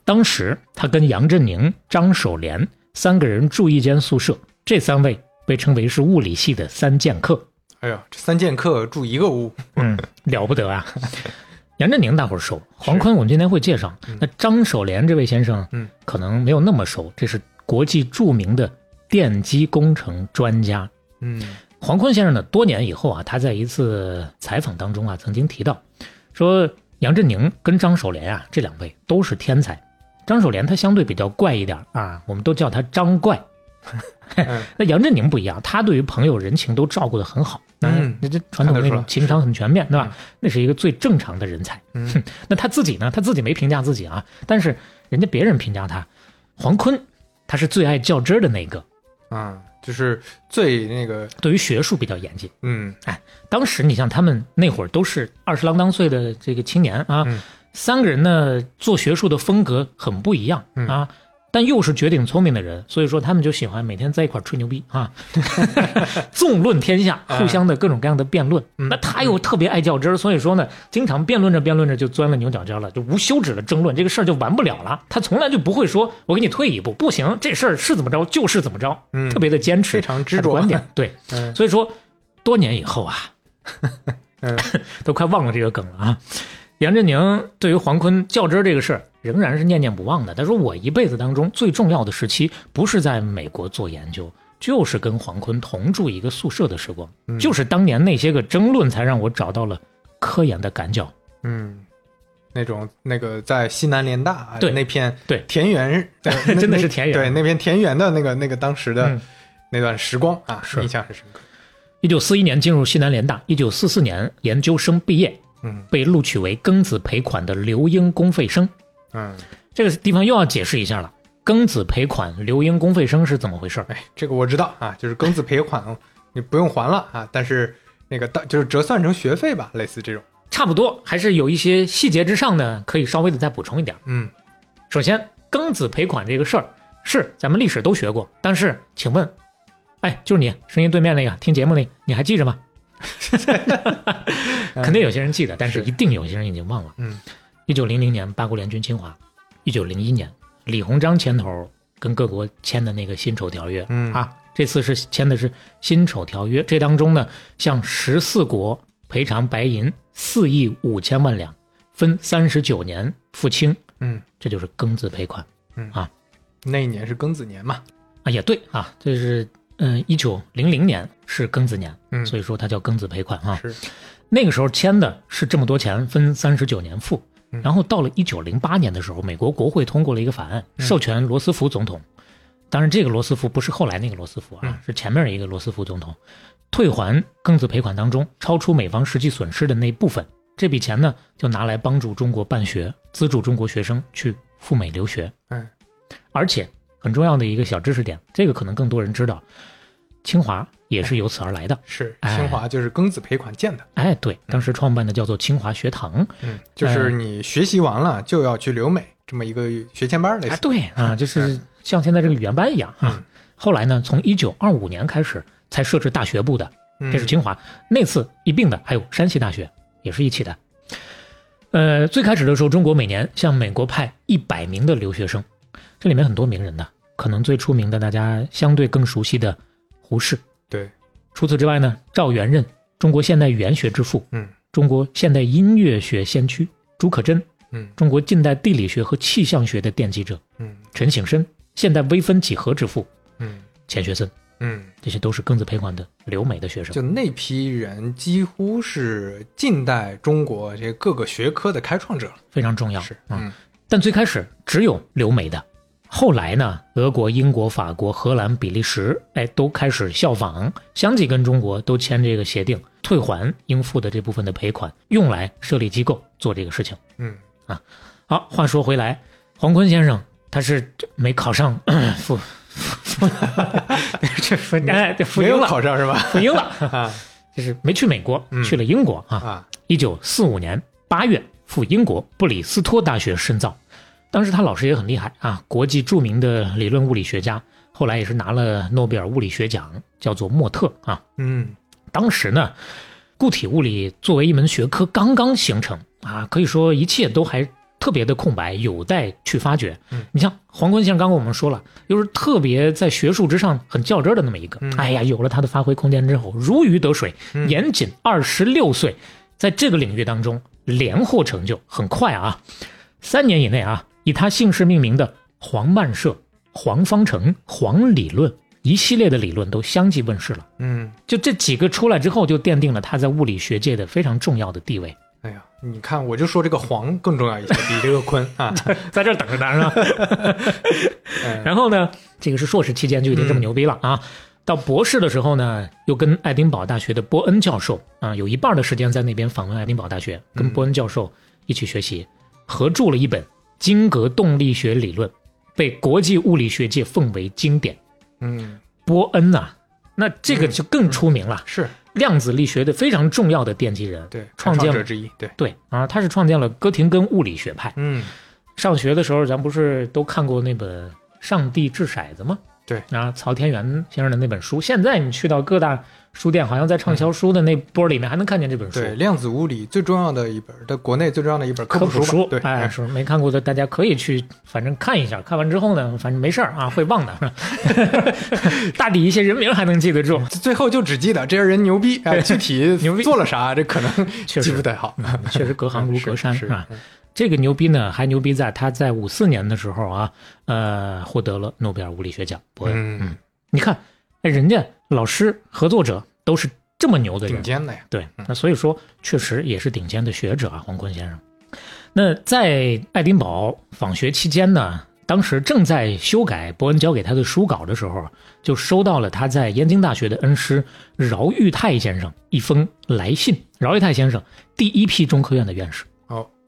当时他跟杨振宁、张守廉三个人住一间宿舍，这三位被称为是物理系的三剑客。哎呀，这三剑客住一个屋，嗯，了不得啊！[LAUGHS] 杨振宁大伙儿熟，黄坤我们今天会介绍。那张守廉这位先生，嗯，可能没有那么熟，这是国际著名的电机工程专家。嗯黄坤先生呢，多年以后啊，他在一次采访当中啊，曾经提到，说杨振宁跟张守廉啊，这两位都是天才。张守廉他相对比较怪一点啊，我们都叫他张怪。嗯 [LAUGHS] 那杨振宁不一样，他对于朋友人情都照顾得很好，嗯那这传统那种情商很全面，对吧？那是一个最正常的人才。嗯那他自己呢？他自己没评价自己啊，但是人家别人评价他，黄坤他是最爱较真儿的那个，啊，就是最那个，对于学术比较严谨。嗯哎当时你像他们那会儿都是二十郎当岁的这个青年啊，嗯三个人呢做学术的风格很不一样、嗯啊，但又是绝顶聪明的人，所以说他们就喜欢每天在一块儿吹牛逼啊，[LAUGHS] 纵论天下，互相的各种各样的辩论。嗯那他又特别爱较真儿，所以说呢，经常辩论着辩论着就钻了牛角尖了，就无休止的争论，这个事儿就完不了了。他从来就不会说我给你退一步，不行，这事儿是怎么着就是怎么着，嗯特别的坚持，非常执着观点。[LAUGHS] 对，嗯所以说多年以后啊，[LAUGHS] 嗯都快忘了这个梗了啊。杨振宁对于黄坤较真儿这个事儿仍然是念念不忘的。他说：“我一辈子当中最重要的时期，不是在美国做研究，就是跟黄坤同住一个宿舍的时光。嗯就是当年那些个争论，才让我找到了科研的感脚。嗯，那种那个在西南联大啊对那片对田园，对 [LAUGHS] 真的是田园对那片田园的那个那个当时的嗯那段时光啊，是印象很深刻。一九四一年进入西南联大，一九四四年研究生毕业，嗯被录取为庚子赔款的留英公费生。嗯，这个地方又要解释一下了，庚子赔款、留英公费生是怎么回事儿？哎，这个我知道啊，就是庚子赔款，你不用还了啊，但是那个当就是折算成学费吧，类似这种。差不多，还是有一些细节之上呢，可以稍微的再补充一点。嗯首先，庚子赔款这个事儿是咱们历史都学过，但是请问，哎，就是你声音对面那个听节目那个，你还记着吗？[LAUGHS] 肯定有些人记得，但是是一定有些人已经忘了。嗯，一九零零年八国联军侵华，一九零一年李鸿章牵头跟各国签的那个辛丑条约，嗯啊，这次是签的是辛丑条约，这当中呢，向十四国赔偿白银四亿五千万两，分三十九年付清，嗯，这就是庚子赔款嗯啊那一年是庚子年嘛。啊，也对啊，这是嗯，一九零零年是庚子年，嗯所以说它叫庚子赔款啊。是，那个时候签的是这么多钱，分三十九年付。嗯。然后到了一九零八年的时候，美国国会通过了一个法案，嗯。授权罗斯福总统，当然这个罗斯福不是后来那个罗斯福啊，嗯。是前面一个罗斯福总统，退还庚子赔款当中超出美方实际损失的那部分。这笔钱呢，就拿来帮助中国办学，资助中国学生去赴美留学。嗯，而且很重要的一个小知识点，这个可能更多人知道，清华也是由此而来的。是，哎清华就是庚子赔款建的。哎，对，当时创办的叫做清华学堂。嗯，就是你学习完了就要去留美，这么一个学前班类哎，似。对啊，就是像现在这个语言班一样啊。嗯后来呢，从一九二五年开始才设置大学部的，嗯这是清华。那次一并的还有山西大学，也是一起的。呃，最开始的时候，中国每年向美国派一百名的留学生，这里面很多名人的，可能最出名的大家相对更熟悉的胡适。对，除此之外呢，赵元任，中国现代语言学之父，嗯中国现代音乐学先驱，竺可桢，嗯中国近代地理学和气象学的奠基者，嗯陈省身，现代微分几何之父嗯钱学森，嗯，这些都是庚子赔款的留美的学生。就那批人几乎是近代中国这各个学科的开创者了。非常重要。是，嗯，嗯但最开始只有留美的，后来呢，俄国、英国、法国、荷兰、比利时，哎，都开始效仿，相继跟中国都签这个协定，退还应付的这部分的赔款，用来设立机构做这个事情。嗯啊好，话说回来，黄坤先生他是没考上复复复，这复哎这复英了，[LAUGHS] 考上是吧？复英了，啊就是没去美国，嗯去了英国啊。啊，一九四五年八月赴英国布里斯托大学深造，当时他老师也很厉害啊，国际著名的理论物理学家，后来也是拿了诺贝尔物理学奖，叫做莫特啊。嗯当时呢，固体物理作为一门学科刚刚形成啊，可以说一切都还特别的空白，有待去发掘。嗯你像黄坤先生刚刚我们说了，又是特别在学术之上很较真的那么一个，嗯哎呀，有了他的发挥空间之后，如鱼得水，嗯年仅二十六岁，在这个领域当中连获成就，很快啊，三年以内啊，以他姓氏命名的黄曼社、黄方程、黄理论一系列的理论都相继问世了。嗯，就这几个出来之后，就奠定了他在物理学界的非常重要的地位。哎呀，你看，我就说这个黄更重要一些，比这个坤啊。[LAUGHS] 在这儿等着他是吧？[LAUGHS] 嗯 [LAUGHS] 然后呢，这个是硕士期间就已经这么牛逼了啊。到博士的时候呢，又跟爱丁堡大学的波恩教授啊，有一半的时间在那边访问爱丁堡大学，跟波恩教授一起学习，合著了一本晶格动力学理论，被国际物理学界奉为经典。嗯，波恩呐、那这个就更出名了，是量子力学的非常重要的奠基人。对，创建者之一。对，对啊，他是创建了哥廷根物理学派。嗯上学的时候，咱不是都看过那本《上帝掷骰子》吗？对然后，曹天元先生的那本书，现在你去到各大书店，好像在畅销书的那波里面还能看见这本书。对，量子物理最重要的一本在国内最重要的一本科普书书。对，哎，是没看过的，大家可以去，反正看一下。看完之后呢，反正没事儿啊，会忘的，[LAUGHS] 大抵一些人名还能记得住。最后就只记得这些人牛逼，哎，[LAUGHS] 具体牛逼做了啥，这可能确实记不太好。确实隔行如隔山是啊。这个牛逼呢，还牛逼在他在五四年的时候啊，呃，获得了诺贝尔物理学奖。伯恩，嗯，你看，哎人家老师、合作者都是这么牛的人，顶尖的呀。对，那所以说确实也是顶尖的学者啊，黄坤先生。那在爱丁堡访学期间呢，当时正在修改伯恩交给他的书稿的时候，就收到了他在燕京大学的恩师饶玉泰先生一封来信。饶玉泰先生第一批中科院的院士，哦，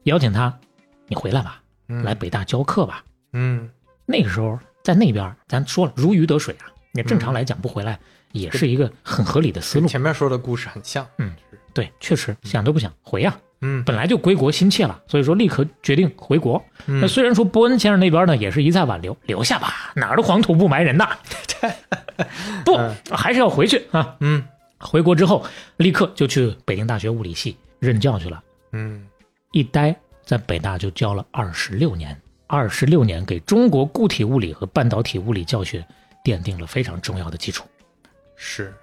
邀请他，你回来吧，嗯。来北大教课吧。嗯，那个时候在那边，咱说了如鱼得水啊，你正常来讲不回来也是一个很合理的思路。前面说的故事很像。嗯对，确实想都不想回呀、嗯。本来就归国心切了，所以说立刻决定回国。嗯。那虽然说波恩先生那边呢也是一再挽留，留下吧，哪儿的黄土不埋人呐，[LAUGHS] 不，还是要回去啊。嗯。回国之后，立刻就去北京大学物理系任教去了，嗯一待在北大就教了二十六年，二十六年给中国固体物理和半导体物理教学奠定了非常重要的基础。是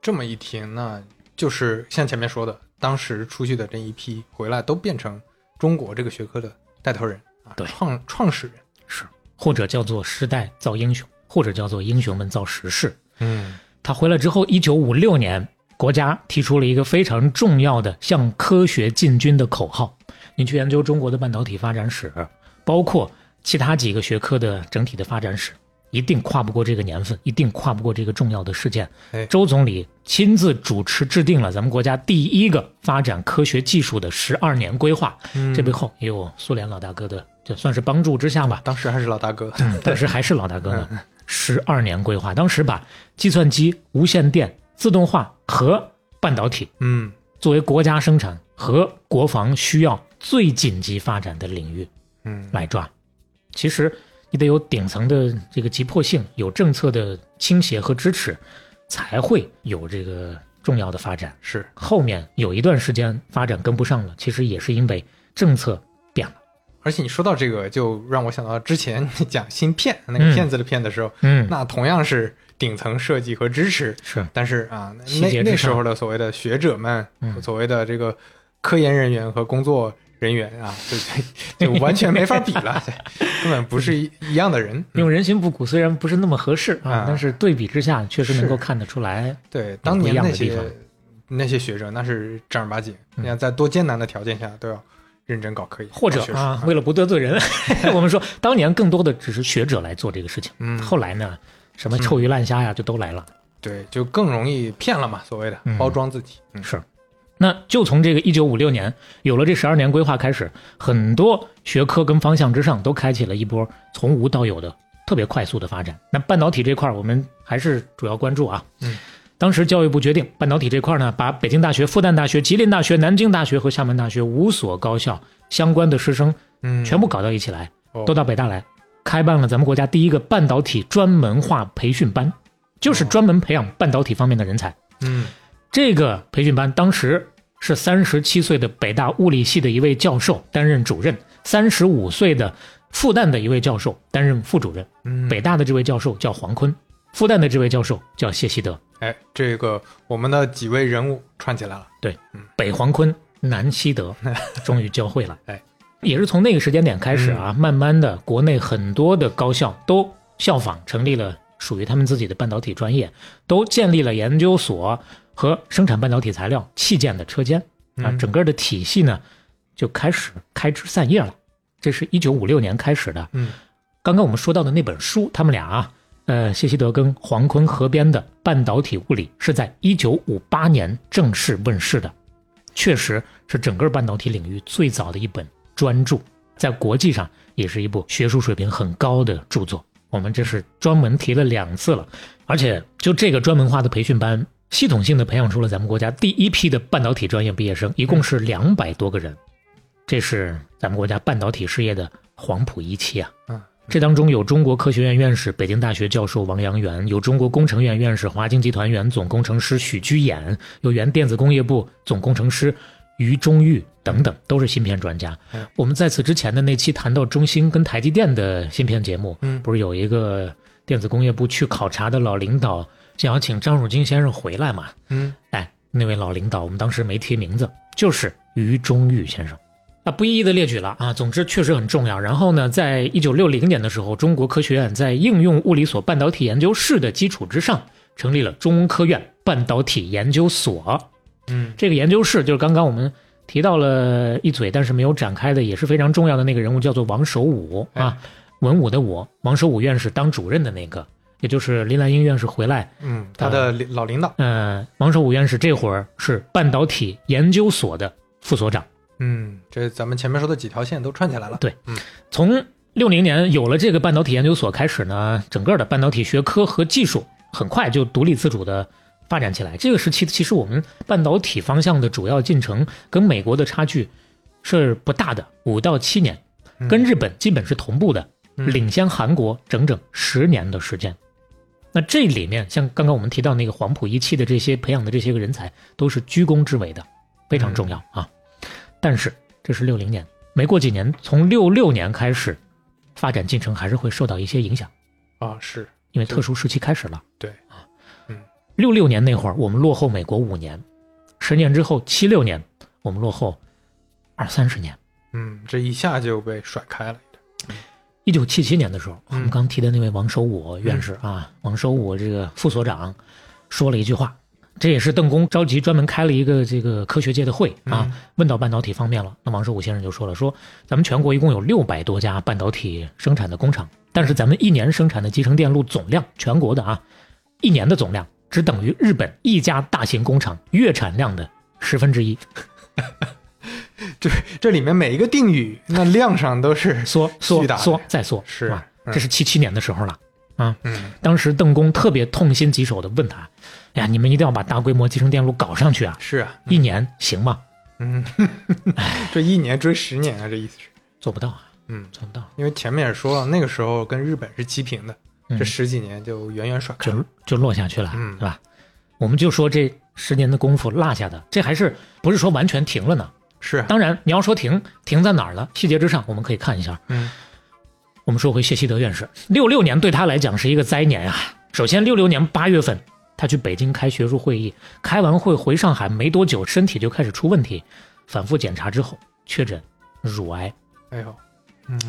这么一听，那就是像前面说的，当时出去的这一批回来都变成中国这个学科的带头人啊，对创创始人。是，或者叫做时代造英雄，或者叫做英雄们造时势。嗯他回来之后，一九五六年，国家提出了一个非常重要的向科学进军的口号。你去研究中国的半导体发展史，包括其他几个学科的整体的发展史，一定跨不过这个年份，一定跨不过这个重要的事件。哎周总理亲自主持制定了咱们国家第一个发展科学技术的十二年规划。嗯这背后也有苏联老大哥的，就算是帮助之下吧。当时还是老大哥，嗯，当时还是老大哥呢。[LAUGHS] 十二年规划，当时把计算机、无线电、自动化和半导体嗯作为国家生产和国防需要最紧急发展的领域嗯，来抓。其实你得有顶层的这个急迫性，有政策的倾斜和支持，才会有这个重要的发展。是后面有一段时间发展跟不上了，其实也是因为政策变了。而且你说到这个，就让我想到之前你讲芯片那个嗯骗子的骗的时候，嗯，那同样是顶层设计和支持，是。但是啊，那那那时候的所谓的学者们，嗯。所谓的这个科研人员和工作人员啊，就就就完全没法比了，[LAUGHS] 根本不是一一样的人。嗯。用人心不古虽然不是那么合适啊，啊但是对比之下确实能够看得出来。对，当年那些那些学者那是正儿八经，嗯。你看在多艰难的条件下都要认真搞科研，或者啊，为了不得罪人，[LAUGHS] 我们说当年更多的只是学者来做这个事情，嗯，后来呢，什么臭鱼烂虾呀，就都来了。对，就更容易骗了嘛，所谓的嗯包装自己。嗯是，那就从这个一九五六年有了这十二年规划开始，很多学科跟方向之上都开启了一波从无到有的特别快速的发展。那半导体这块儿，我们还是主要关注啊。嗯。当时教育部决定，半导体这块呢，把北京大学、复旦大学、吉林大学、南京大学和厦门大学五所高校相关的师生嗯，全部搞到一起来，哦都到北大来，开办了咱们国家第一个半导体专门化培训班，就是专门培养半导体方面的人才。嗯这个培训班当时是三十七岁的北大物理系的一位教授担任主任，三十五岁的复旦的一位教授担任副主任。嗯，北大的这位教授叫黄坤，复旦的这位教授叫谢希德。哎，这个我们的几位人物串起来了。对北黄坤，南希德，终于教会了。[LAUGHS] 哎，也是从那个时间点开始啊，慢慢的，国内很多的高校都效仿成立了属于他们自己的半导体专业，都建立了研究所和生产半导体材料器件的车间啊，嗯整个的体系呢就开始开枝散叶了。这是一九五六年开始的。嗯刚刚我们说到的那本书，他们俩啊，呃，谢希德跟黄坤合编的《半导体物理》是在一九五八年正式问世的，确实是整个半导体领域最早的一本专注，在国际上也是一部学术水平很高的著作。我们这是专门提了两次了，而且就这个专门化的培训班，系统性的培养出了咱们国家第一批的半导体专业毕业生，一共是两百多个人，这是咱们国家半导体事业的黄埔一期啊。嗯，这当中有中国科学院院士、北京大学教授王阳元，有中国工程院院士、华晶集团原总工程师许居衍，有原电子工业部总工程师于中玉等等，都是芯片专家嗯。我们在此之前的那期谈到中兴跟台积电的芯片节目，嗯不是有一个电子工业部去考察的老领导，想要请张汝京先生回来嘛？嗯哎，那位老领导，我们当时没提名字，就是于中玉先生。啊，不一一的列举了啊。总之确实很重要。然后呢，在一九六零年的时候，中国科学院在应用物理所半导体研究室的基础之上，成立了中科院半导体研究所。嗯这个研究室就是刚刚我们提到了一嘴，但是没有展开的，也是非常重要的那个人物，叫做王守武啊，文武的武，王守武院士当主任的那个，也就是林兰英院士回来嗯，他的老领导。呃，王守武院士这会儿是半导体研究所的副所长。嗯，这咱们前面说的几条线都串起来了。对嗯从六零年有了这个半导体研究所开始呢，整个的半导体学科和技术很快就独立自主的发展起来。这个时期其实我们半导体方向的主要进程跟美国的差距是不大的，五到七年，嗯跟日本基本是同步的，嗯领先韩国整整十年的时间。那这里面像刚刚我们提到那个黄埔一期的这些培养的这些个人才，都是居功至伟的，非常重要啊。但是这是六零年，没过几年，从六六年开始，发展进程还是会受到一些影响，啊，是因为特殊时期开始了。对六六年那会儿我们落后美国五年，十年之后七六年我们落后二三十年。嗯，这一下就被甩开了。一九七七年的时候，我嗯们刚提的那位王守武院士啊，王守武这个副所长，说了一句话，这也是邓公着急专门开了一个这个科学界的会啊，嗯问到半导体方面了。那王守武先生就说了，说咱们全国一共有六百多家半导体生产的工厂，但是咱们一年生产的集成电路总量，全国的啊，一年的总量只等于日本一家大型工厂月产量的十分之一。[LAUGHS] 这这里面每一个定语，那量上都是缩缩的缩再缩，是啊，嗯这是七七年的时候了啊。嗯当时邓公特别痛心疾首的问他：“哎呀，你们一定要把大规模集成电路搞上去啊！是啊，一年行吗？嗯，[LAUGHS] 这一年追十年啊，这意思是，做不到啊，嗯，做不到，因为前面也说了，那个时候跟日本是齐平的，嗯这十几年就远远甩开了就，就落下去了，嗯是吧？我们就说这十年的功夫落下的，这还是不是说完全停了呢？是啊，当然，你要说停，停在哪儿了？细节之上，我们可以看一下。嗯我们说回谢希德院士，六六年对他来讲是一个灾年啊。首先，六六年八月份，他去北京开学术会议，开完会回上海没多久，身体就开始出问题，反复检查之后确诊乳癌，哎呦，嗯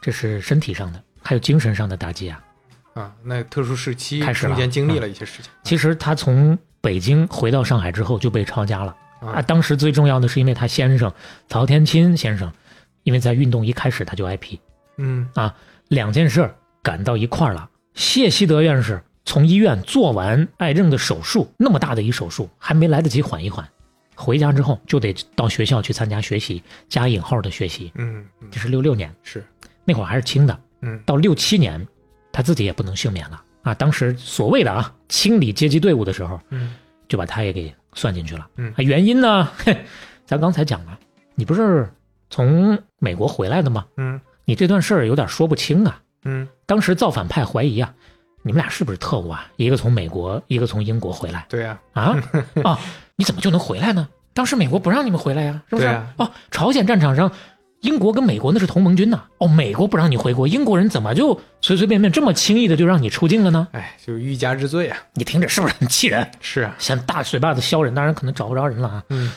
这是身体上的，还有精神上的打击啊。啊，那特殊时期开始了中间经历了一些事情，其实他从北京回到上海之后就被抄家了啊。啊，当时最重要的是因为他先生曹天钦先生，因为在运动一开始他就挨批，嗯啊两件事儿赶到一块儿了。谢希德院士从医院做完癌症的手术，那么大的一手术，还没来得及缓一缓，回家之后就得到学校去参加学习，加引号的学习。嗯嗯这是六六年，是，那会儿还是轻的。嗯到六七年，他自己也不能幸免了啊。当时所谓的啊清理阶级队伍的时候，嗯就把他也给算进去了。嗯啊，原因呢，嘿，咱刚才讲了，你不是从美国回来的吗？嗯你这段事儿有点说不清啊。嗯当时造反派怀疑啊，你们俩是不是特务啊？一个从美国，一个从英国回来对呀，啊啊！[LAUGHS] 你怎么就能回来呢？当时美国不让你们回来呀，是不是？对啊哦，朝鲜战场上，英国跟美国那是同盟军呐。哦，美国不让你回国，英国人怎么就随随便便这么轻易的就让你出境了呢？哎，就是欲加之罪啊，你听着是不是很气人？是啊，想大嘴巴子削人，当然可能找不着人了啊。嗯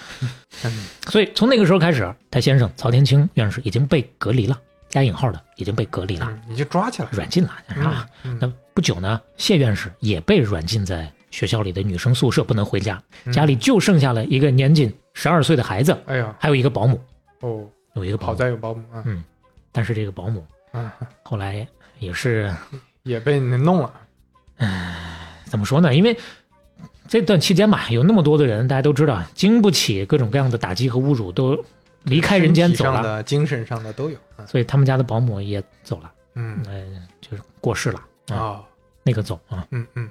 嗯所以从那个时候开始，他先生曹天青院士已经被隔离了，加引号的已经被隔离了。嗯，你就抓起来，软禁了啊。嗯那不久呢，谢院士也被软禁在学校里的女生宿舍，不能回家，嗯家里就剩下了一个年仅十二岁的孩子，哎呀，还有一个保姆，哦，有一个保姆。好在有保姆啊，嗯，但是这个保姆啊，[LAUGHS] 后来也是也被你弄了，唉怎么说呢？因为这段期间吧，有那么多的人，大家都知道，经不起各种各样的打击和侮辱，都离开人间走了，精神上的都有啊，所以他们家的保姆也走了，嗯。呃，就是过世了啊，啊，那个走啊。嗯嗯。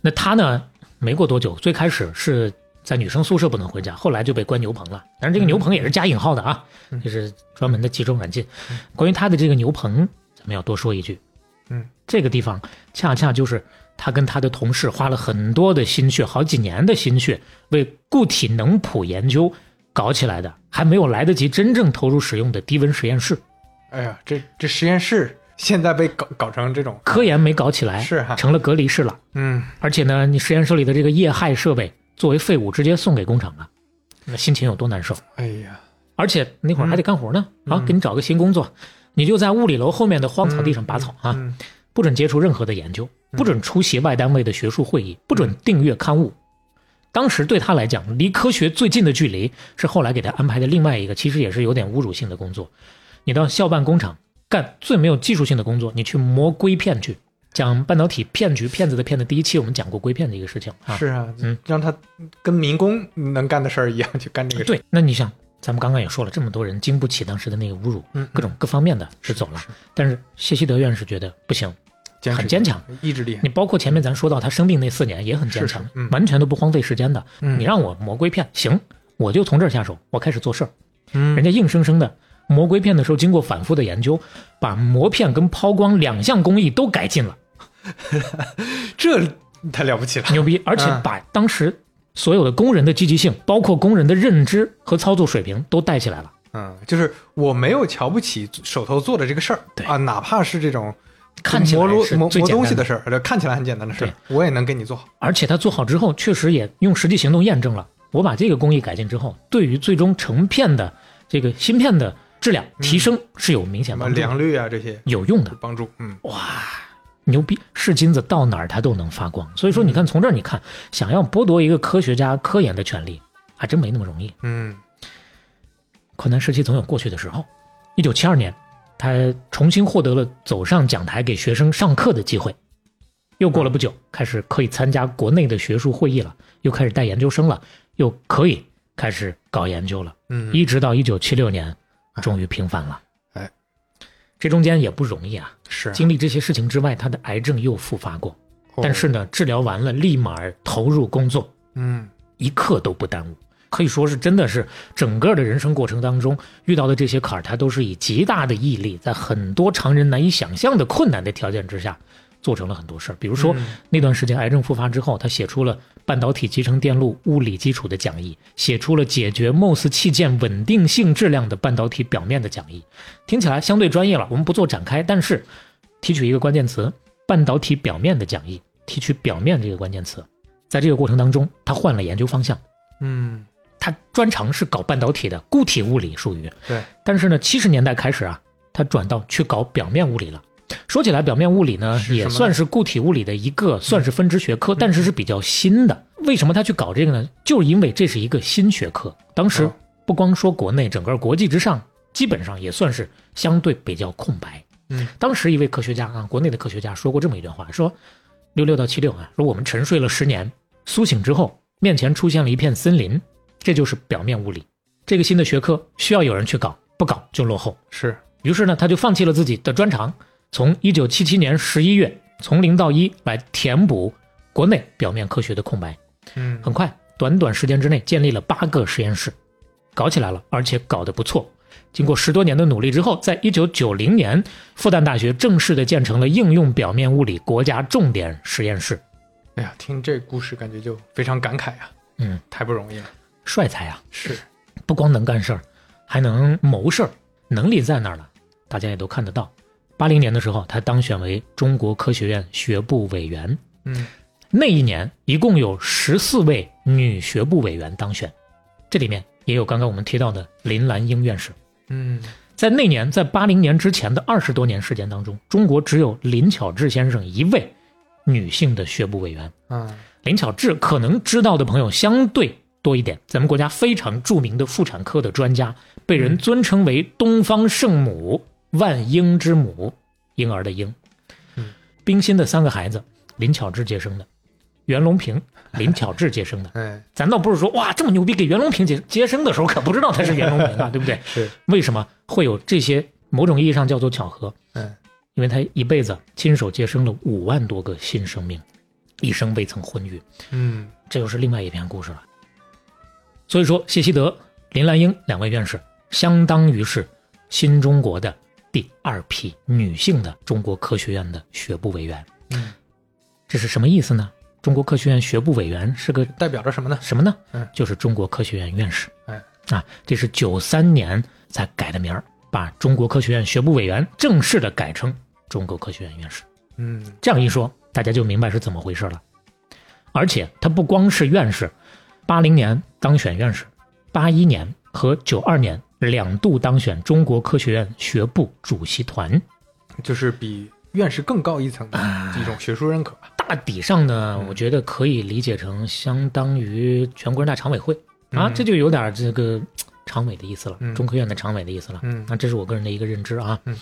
那他呢，没过多久，最开始是在女生宿舍不能回家，后来就被关牛棚了。但是这个牛棚也是加引号的啊，嗯就是专门的集中软禁。关于他的这个牛棚，咱们要多说一句，嗯，这个地方恰恰就是他跟他的同事花了很多的心血，好几年的心血，为固体能谱研究搞起来的，还没有来得及真正投入使用的低温实验室，哎呀，这这实验室现在被搞搞成这种，科研没搞起来，是哈成了隔离室了。嗯而且呢，你实验室里的这个液氦设备作为废物直接送给工厂了，那心情有多难受？哎呀，而且那会儿还得干活呢，嗯啊，给你找个新工作，你就在物理楼后面的荒草地上拔草啊，嗯不准接触任何的研究，不准出席外单位的学术会议，不准订阅刊物。当时对他来讲，离科学最近的距离是后来给他安排的另外一个，其实也是有点侮辱性的工作。你到校办工厂干最没有技术性的工作，你去磨硅片去。讲半导体骗局、骗子的骗子，第一期我们讲过硅片的一个事情啊。是啊，嗯，让他跟民工能干的事儿一样去干这个事，对，那你想，咱们刚刚也说了，这么多人经不起当时的那个侮辱，嗯，各种各方面的是走了。但是谢希德院士觉得不行，很坚强，意志力你包括前面咱说到他生病那四年也很坚强完全都不荒废时间的。嗯你让我磨硅片，行，我就从这儿下手，我开始做事儿。嗯人家硬生生的磨硅片的时候，经过反复的研究，把磨片跟抛光两项工艺都改进了，[LAUGHS] 这太了不起了，牛逼！而且嗯把当时所有的工人的积极性，包括工人的认知和操作水平都带起来了。嗯，就是我没有瞧不起手头做的这个事儿，对啊，哪怕是这种看起来磨螺是磨磨最简单的东西的事儿，呃看起来很简单的事儿，我也能给你做好。而且他做好之后，确实也用实际行动验证了，我把这个工艺改进之后，对于最终成片的这个芯片的质量提升是有明显帮助的，良率啊这些有用的。帮助，嗯，哇，牛逼，是金子到哪儿它都能发光。所以说，你看从这儿你看，想要剥夺一个科学家科研的权利，还真没那么容易。嗯困难时期总有过去的时候。一九七二年，他重新获得了走上讲台给学生上课的机会。又过了不久，开始可以参加国内的学术会议了，又开始带研究生了，又可以开始搞研究了。嗯，一直到一九七六年，终于平反了。哎，这中间也不容易啊。是经历这些事情之外，他的癌症又复发过，哦但是呢，治疗完了立马投入工作，嗯一刻都不耽误。可以说是真的是整个的人生过程当中遇到的这些坎儿，他都是以极大的毅力，在很多常人难以想象的困难的条件之下，做成了很多事儿。比如说、嗯那段时间癌症复发之后，他写出了半导体集成电路物理基础的讲义，写出了解决 MOS 器件稳定性质量的半导体表面的讲义。听起来相对专业了，我们不做展开，但是提取一个关键词“半导体表面的讲义”，提取“表面”这个关键词，在这个过程当中，他换了研究方向。嗯他专长是搞半导体的固体物理，属于。对，但是呢，七十年代开始啊，他转到去搞表面物理了。说起来，表面物理呢也算是固体物理的一个，算是分支学科，但是是比较新的。为什么他去搞这个呢？就是因为这是一个新学科。当时哦不光说国内，整个国际之上，基本上也算是相对比较空白。嗯，当时一位科学家啊，国内的科学家说过这么一段话，说六六到七六啊，说我们沉睡了十年，苏醒之后，面前出现了一片森林，这就是表面物理。这个新的学科需要有人去搞，不搞就落后。是于是呢，他就放弃了自己的专长，从一九七七年十一月从零到一来填补国内表面科学的空白。嗯很快，短短时间之内建立了八个实验室，搞起来了，而且搞得不错。经过十多年的努力之后，在一九九零年，复旦大学正式的建成了应用表面物理国家重点实验室。哎呀，听这故事感觉就非常感慨啊，嗯，太不容易了。帅才啊！是不光能干事儿，还能谋事儿，能力在那儿了，大家也都看得到。八零年的时候，他当选为中国科学院学部委员。嗯那一年，一共有十四位女学部委员当选，这里面也有刚刚我们提到的林兰英院士。嗯在那年，在八零年之前的二十多年时间当中，中国只有林巧稚先生一位女性的学部委员。嗯林巧稚可能知道的朋友相对多一点，咱们国家非常著名的妇产科的专家，被人尊称为“东方圣母”、“万婴之母”，婴儿的婴嗯。冰心的三个孩子，林巧稚接生的，袁隆平、[LAUGHS] 林巧稚接生的。哎咱倒不是说哇这么牛逼，给袁隆平接接生的时候可不知道他是袁隆平啊，[LAUGHS] 对不对？是为什么会有这些某种意义上叫做巧合？嗯因为他一辈子亲手接生了五万多个新生命，一生未曾婚育。嗯这又是另外一篇故事了。所以说，谢希德、林兰英两位院士，相当于是新中国的第二批女性的中国科学院的学部委员。嗯，这是什么意思呢？中国科学院学部委员是个代表着什么呢？什么呢？嗯就是中国科学院院士。哎啊，这是九三年才改的名儿，把中国科学院学部委员正式的改成中国科学院院士。嗯这样一说，大家就明白是怎么回事了。而且他不光是院士，八零年当选院士，八一年和九二年两度当选中国科学院学部主席团。就是比院士更高一层的一种学术认可。大体上呢，嗯我觉得可以理解成相当于全国人大常委会啊，嗯这就有点这个常委的意思了，嗯中科院的常委的意思了。嗯那这是我个人的一个认知啊。嗯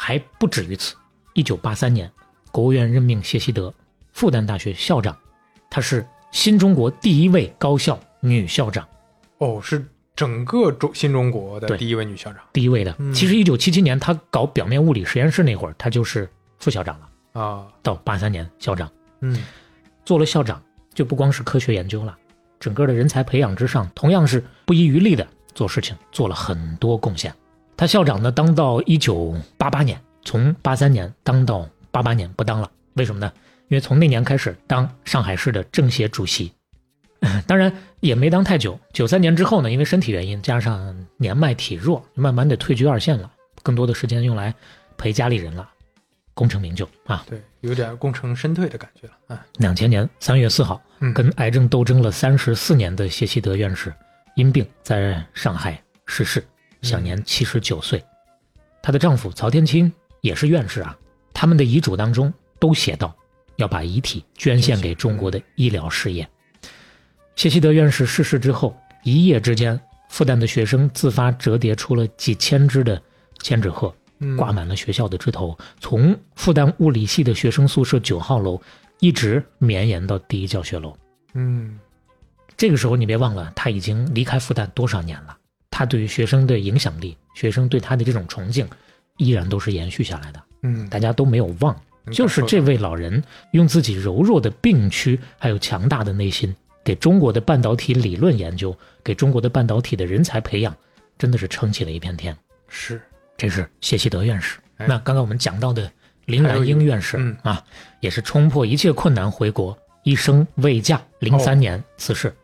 还不止于此。一九八三年，国务院任命谢希德复旦大学校长，她是新中国第一位高校女校长，哦，是整个中新中国的第一位女校长第一位的。嗯其实一九七七年她搞表面物理实验室那会儿，她就是副校长了。啊。到八三年校长，嗯做了校长，就不光是科学研究了，整个的人才培养之上，同样是不遗余力的做事情，做了很多贡献。她校长呢，当到一九八八年，从八三年当到八八年不当了，为什么呢？因为从那年开始当上海市的政协主席，[LAUGHS] 当然也没当太久。九三年之后呢，因为身体原因，加上年迈体弱，慢慢的退居二线了，更多的时间用来陪家里人了，功成名就啊。对，有点功成身退的感觉了。啊，两千年三月四号，嗯跟癌症斗争了三十四年的谢希德院士，因病在上海逝世，享年七十九岁。她的丈夫曹天钦也是院士啊，他们的遗嘱当中都写到要把遗体捐献给中国的医疗事业。谢希德院士逝世之后，一夜之间，复旦的学生自发折叠出了几千只的千纸鹤，嗯挂满了学校的枝头，从复旦物理系的学生宿舍九号楼一直绵延到第一教学楼。嗯这个时候你别忘了，他已经离开复旦多少年了，他对于学生的影响力，学生对他的这种崇敬，依然都是延续下来的，嗯，大家都没有忘。就是这位老人用自己柔弱的病躯，还有强大的内心，给中国的半导体理论研究，给中国的半导体的人才培养，真的是撑起了一片天。是这是谢希德院士。哎那刚刚我们讲到的林兰英院士嗯啊，也是冲破一切困难回国，一生未嫁，零哦三年辞世。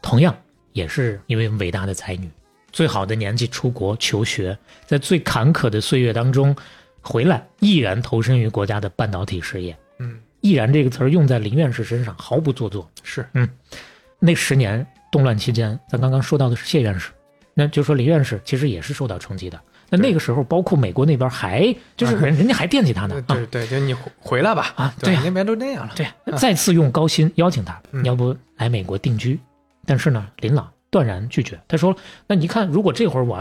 同样也是一位伟大的才女，最好的年纪出国求学，在最坎坷的岁月当中回来，毅然投身于国家的半导体事业。嗯毅然这个词儿用在林院士身上毫不做作。是嗯那十年动乱期间，咱刚刚说到的是谢院士，那就说林院士其实也是受到冲击的。那那个时候，包括美国那边还就是人人家还惦记他呢啊对对，就你回回来吧啊对那边都那样了，对，再次用高薪邀请他，你要不来美国定居？但是呢，林朗断然拒绝。他说：“那你看，如果这会儿我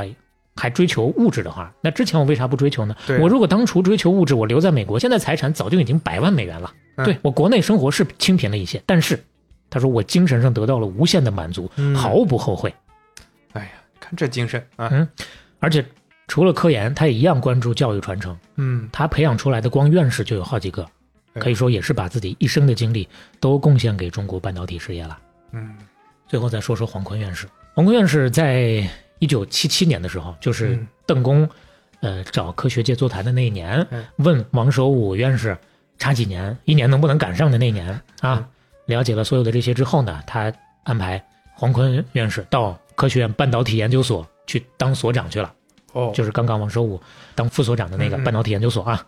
还追求物质的话，那之前我为啥不追求呢？我如果当初追求物质，我留在美国，现在财产早就已经百万美元了。嗯对我国内生活是清贫了一些，但是他说我精神上得到了无限的满足，嗯毫不后悔。哎呀，看这精神啊，嗯而且除了科研，他也一样关注教育传承。嗯他培养出来的光院士就有好几个，可以说也是把自己一生的精力都贡献给中国半导体事业了。嗯最后再说说黄坤院士。黄坤院士在一九七七年的时候，就是嗯邓公，呃，找科学界座谈的那一年嗯，问王守武院士差几年，一年能不能赶上的那一年嗯啊？了解了所有的这些之后呢，他安排黄坤院士到科学院半导体研究所去当所长去了。哦，就是刚刚王守武当副所长的那个半导体研究所啊。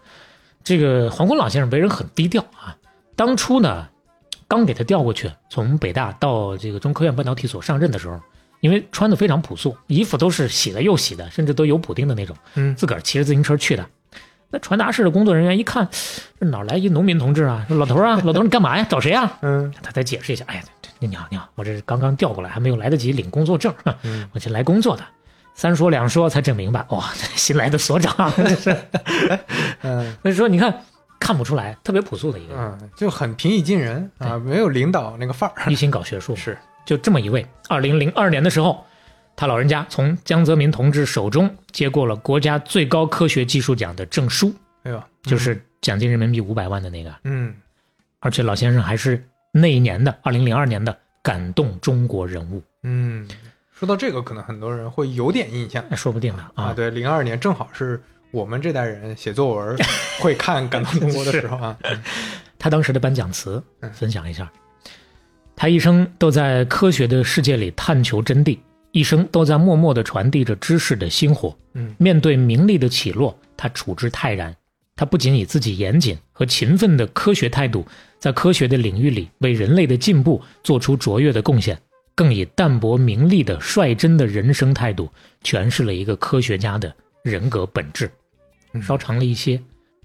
这个黄坤老先生为人很低调啊，当初呢，刚给他调过去，从北大到这个中科院半导体所上任的时候，因为穿的非常朴素，衣服都是洗了又洗的，甚至都有补丁的那种，嗯自个儿骑着自行车去的。那传达室的工作人员一看，这哪儿来一农民同志啊？说老头儿啊，老头儿你干嘛呀？找谁啊？嗯他再解释一下，哎呀，你好你好，我这是刚刚调过来，还没有来得及领工作证，嗯我这来工作的。三说两说才整明白，哇，这 [LAUGHS] 新来的所长，[LAUGHS] 这是。嗯所以说你看，看不出来，特别朴素的一个人，嗯，就很平易近人啊，没有领导那个范儿，一心搞学术，是就这么一位。二零零二年的时候，他老人家从江泽民同志手中接过了国家最高科学技术奖的证书，哎呦，就是奖金人民币五百万的那个。嗯而且老先生还是那一年的二零零二年的感动中国人物，嗯，说到这个，可能很多人会有点印象说不定呢啊。啊。对，零二年正好是我们这代人写作文会看《感动中国》的时候啊。[LAUGHS] 他当时的颁奖词嗯分享一下。他一生都在科学的世界里探求真谛，一生都在默默地传递着知识的星火。嗯面对名利的起落，他处之泰然。他不仅以自己严谨和勤奋的科学态度，在科学的领域里为人类的进步做出卓越的贡献，更以淡泊名利的率真的人生态度，诠释了一个科学家的人格本质。嗯稍长了一些，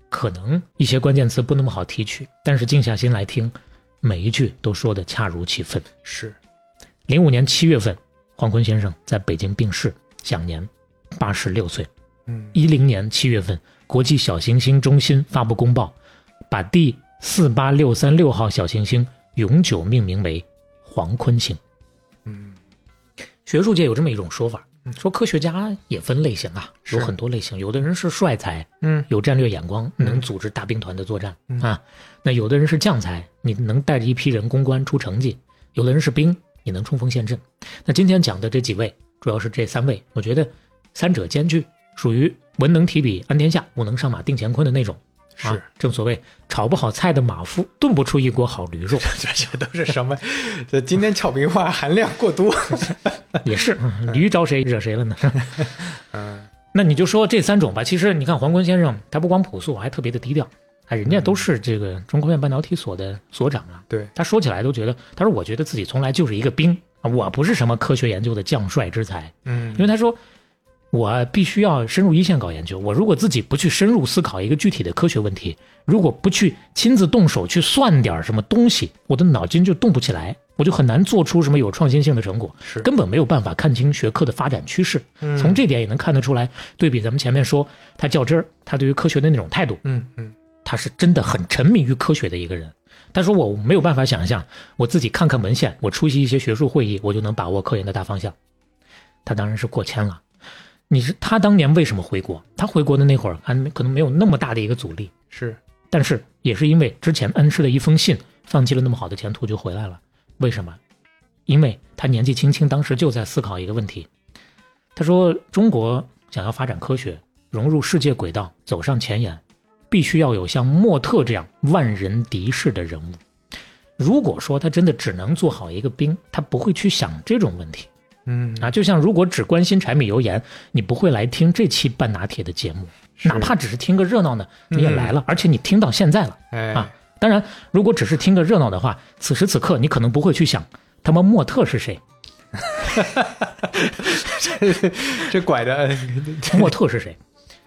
可能一些关键词不那么好提取，但是静下心来听，每一句都说的恰如其分。是，零五年七月份，黄坤先生在北京病逝，享年八十六岁。嗯一零年七月份，国际小行星中心发布公报，把第四八六三六号小行星永久命名为黄坤星。嗯学术界有这么一种说法嗯，说科学家也分类型啊，有很多类型，有的人是帅才，嗯有战略眼光，嗯能组织大兵团的作战、嗯啊。那有的人是将才，你能带着一批人攻关出成绩；有的人是兵，你能冲锋陷阵。那今天讲的这几位，主要是这三位，我觉得三者兼具，属于文能提笔安天下，武能上马定乾坤的那种。啊是，正所谓炒不好菜的马夫，炖不出一锅好驴肉，这些都是什么？这今天俏皮话含量过多。[LAUGHS] 也是嗯驴招谁惹谁了呢？[LAUGHS] 嗯那你就说这三种吧。其实你看黄坤先生，他不光朴素，还特别的低调。哎，人家都是这个中科院半导体所的所长啊。对，他说起来都觉得，他说我觉得自己从来就是一个兵啊，我不是什么科学研究的将帅之才。嗯因为他说，我必须要深入一线搞研究。我如果自己不去深入思考一个具体的科学问题，如果不去亲自动手去算点什么东西，我的脑筋就动不起来，我就很难做出什么有创新性的成果，是根本没有办法看清学科的发展趋势。嗯从这点也能看得出来，对比咱们前面说他较真儿，他对于科学的那种态度，嗯嗯他是真的很沉迷于科学的一个人。他说我没有办法想象，我自己看看文献，我出席一些学术会议，我就能把握科研的大方向。他当然是过谦了。你是他当年为什么回国？他回国的那会儿还没可能没有那么大的一个阻力，是但是也是因为之前恩师的一封信，放弃了那么好的前途就回来了。为什么？因为他年纪轻轻，当时就在思考一个问题。他说，中国想要发展科学，融入世界轨道，走上前沿，必须要有像莫特这样万人敌视的人物。如果说他真的只能做好一个兵，他不会去想这种问题嗯啊。就像如果只关心柴米油盐，你不会来听这期半拿铁的节目，哪怕只是听个热闹呢，你也来了，而且你听到现在了。哎啊当然，如果只是听个热闹的话，此时此刻你可能不会去想他妈莫特是谁，[LAUGHS] 这拐的莫特是谁。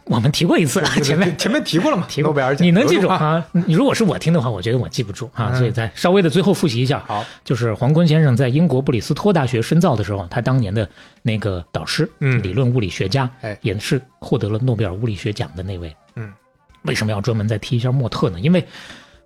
我们提过一次啊，前面前面提过了嘛，[LAUGHS] 提过诺贝尔奖你能记住啊？啊？你如果是我听的话，我觉得我记不住啊，嗯所以再稍微的最后复习一下。好，就是黄坤先生在英国布里斯托大学深造的时候，他当年的那个导师，嗯理论物理学家，哎也是获得了诺贝尔物理学奖的那位。嗯，为什么要专门再提一下莫特呢？因为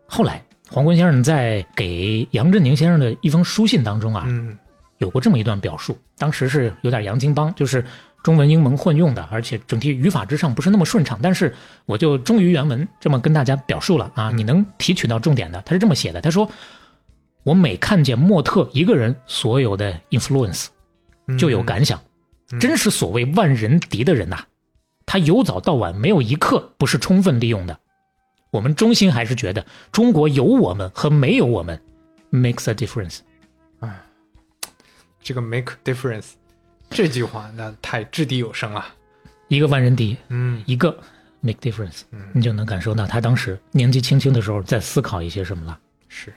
后来黄坤先生在给杨振宁先生的一封书信当中啊，嗯有过这么一段表述，当时是有点洋泾浜，就是中文英文混用的，而且整体语法之上不是那么顺畅。但是我就忠于原文这么跟大家表述了啊，你能提取到重点的。他是这么写的，他说：“我每看见莫特一个人所有的 influence，嗯就有感想，嗯真是所谓万人敌的人呐、他由早到晚没有一刻不是充分利用的。我们衷心还是觉得中国有我们和没有我们 makes a difference。”这个 make difference 这句话那太掷地有声了。一个万人敌，嗯一个 make difference，嗯你就能感受到他当时年纪轻轻的时候在思考一些什么了。是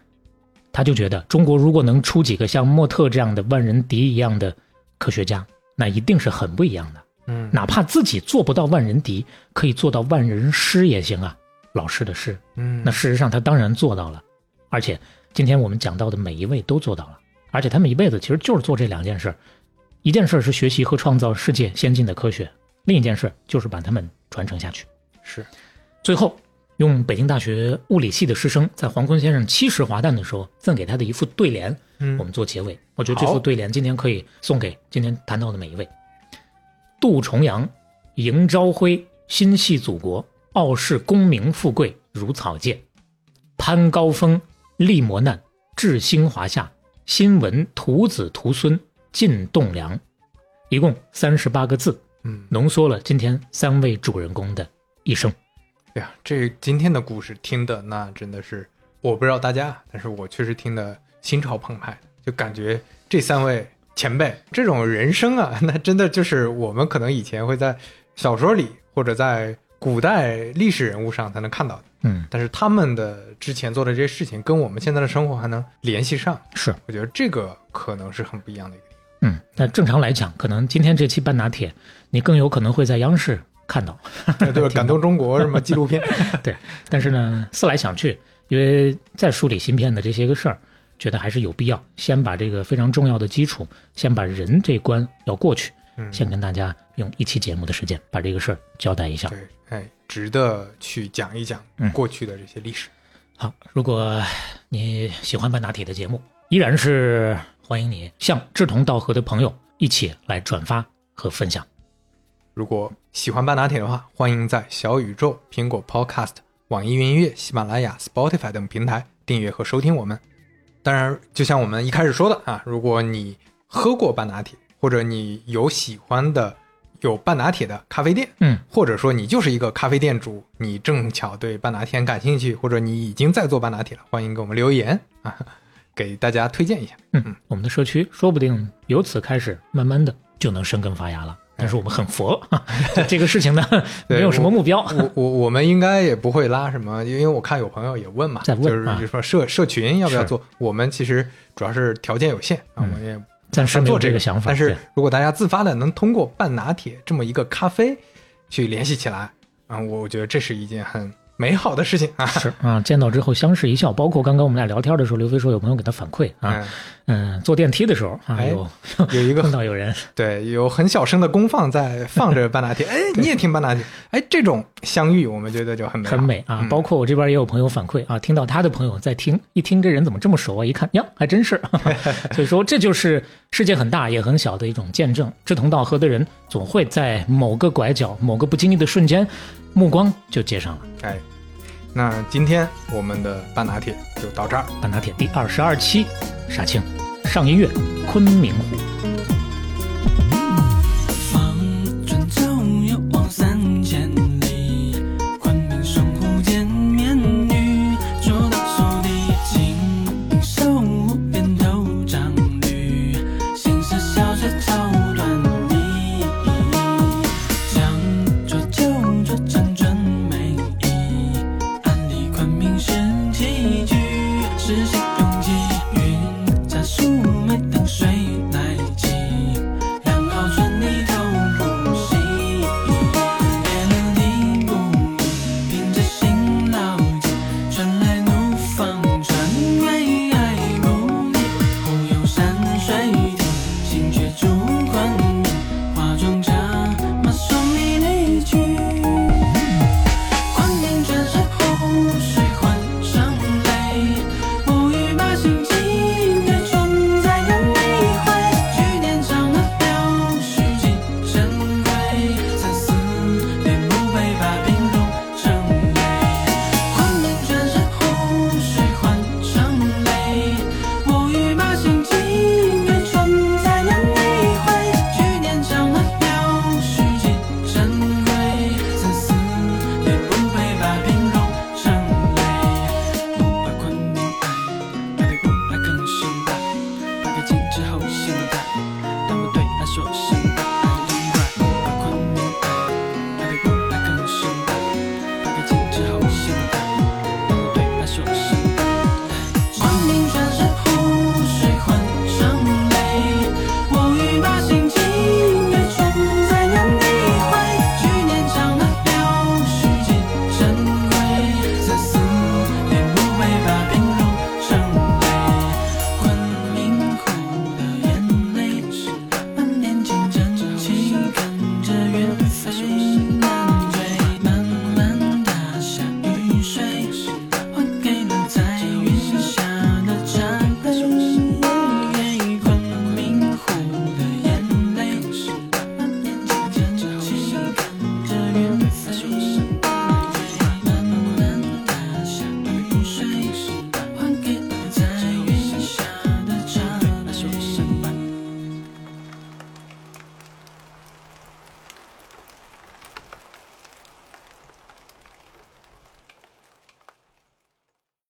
他就觉得中国如果能出几个像莫特这样的万人敌一样的科学家，那一定是很不一样的。嗯哪怕自己做不到万人敌，可以做到万人师也行啊。老师的师，嗯那事实上他当然做到了，而且今天我们讲到的每一位都做到了，而且他们一辈子其实就是做这两件事儿，一件事儿是学习和创造世界先进的科学，另一件事儿就是把它们传承下去。是最后，用北京大学物理系的师生在黄坤先生七十华诞的时候赠给他的一副对联，嗯我们做结尾。我觉得这副对联今天可以送给今天谈到的每一位。杜重阳，迎朝晖，心系祖国，傲视功名富贵如草芥；攀高峰，历磨难，志兴华夏，新闻徒子徒孙尽栋梁。一共三十八个字，嗯浓缩了今天三位主人公的一生。哎呀，这今天的故事听的那真的是，我不知道大家，但是我确实听的心潮澎湃，就感觉这三位前辈这种人生啊，那真的就是我们可能以前会在小说里或者在古代历史人物上才能看到的，嗯，但是他们的之前做的这些事情跟我们现在的生活还能联系上，是。我觉得这个可能是很不一样的一个。嗯，那正常来讲，可能今天这期半拿铁，你更有可能会在央视看到。[LAUGHS] 对 [LAUGHS] 对，感动中国什么纪录片，[LAUGHS] 对，但是呢，思来想去，因为在梳理芯片的这些个事儿，觉得还是有必要先把这个非常重要的基础，先把人这关要过去，嗯，先跟大家用一期节目的时间把这个事儿交代一下。对，哎，值得去讲一讲嗯过去的这些历史。好，如果你喜欢半拿铁的节目，依然是欢迎你向志同道合的朋友一起来转发和分享。如果喜欢半拿铁的话，欢迎在小宇宙、苹果 Podcast、网易云音乐、喜马拉雅、Spotify 等平台订阅和收听我们。当然，就像我们一开始说的啊，如果你喝过半拿铁，或者你有喜欢的有半拿铁的咖啡店，嗯，或者说你就是一个咖啡店主，你正巧对半拿铁感兴趣，或者你已经在做半拿铁了，欢迎给我们留言啊，给大家推荐一下。嗯，我们的社区说不定由此开始，慢慢的就能生根发芽了。但是我们很佛，[LAUGHS] 这个事情呢，[LAUGHS] 没有什么目标。我我我们应该也不会拉什么，因为我看有朋友也问嘛，在问啊就是就说社社群要不要做？我们其实主要是条件有限啊，嗯我们也暂时做这这个想法。但是如果大家自发的能通过半拿铁这么一个咖啡去联系起来啊，我我觉得这是一件很美好的事情啊。是啊，见到之后相视一笑。包括刚刚我们俩聊天的时候，刘飞说有朋友给他反馈啊，嗯，坐电梯的时候啊，哎有有一个 [LAUGHS] 碰到有人对，有很小声的功放在放着半拿铁，[LAUGHS] 哎，你也听半拿铁，哎，这种相遇我们觉得就很美，很美啊。嗯包括我这边也有朋友反馈啊，听到他的朋友在听，一听这人怎么这么熟啊？一看呀，还真是。[LAUGHS] 所以说，这就是世界很大也很小的一种见证。志同道合的人，总会在某个拐角、某个不经意的瞬间，目光就接上了。哎，那今天我们的半拿铁就到这儿。半拿铁第二十二期，杀青，上音乐，昆明湖。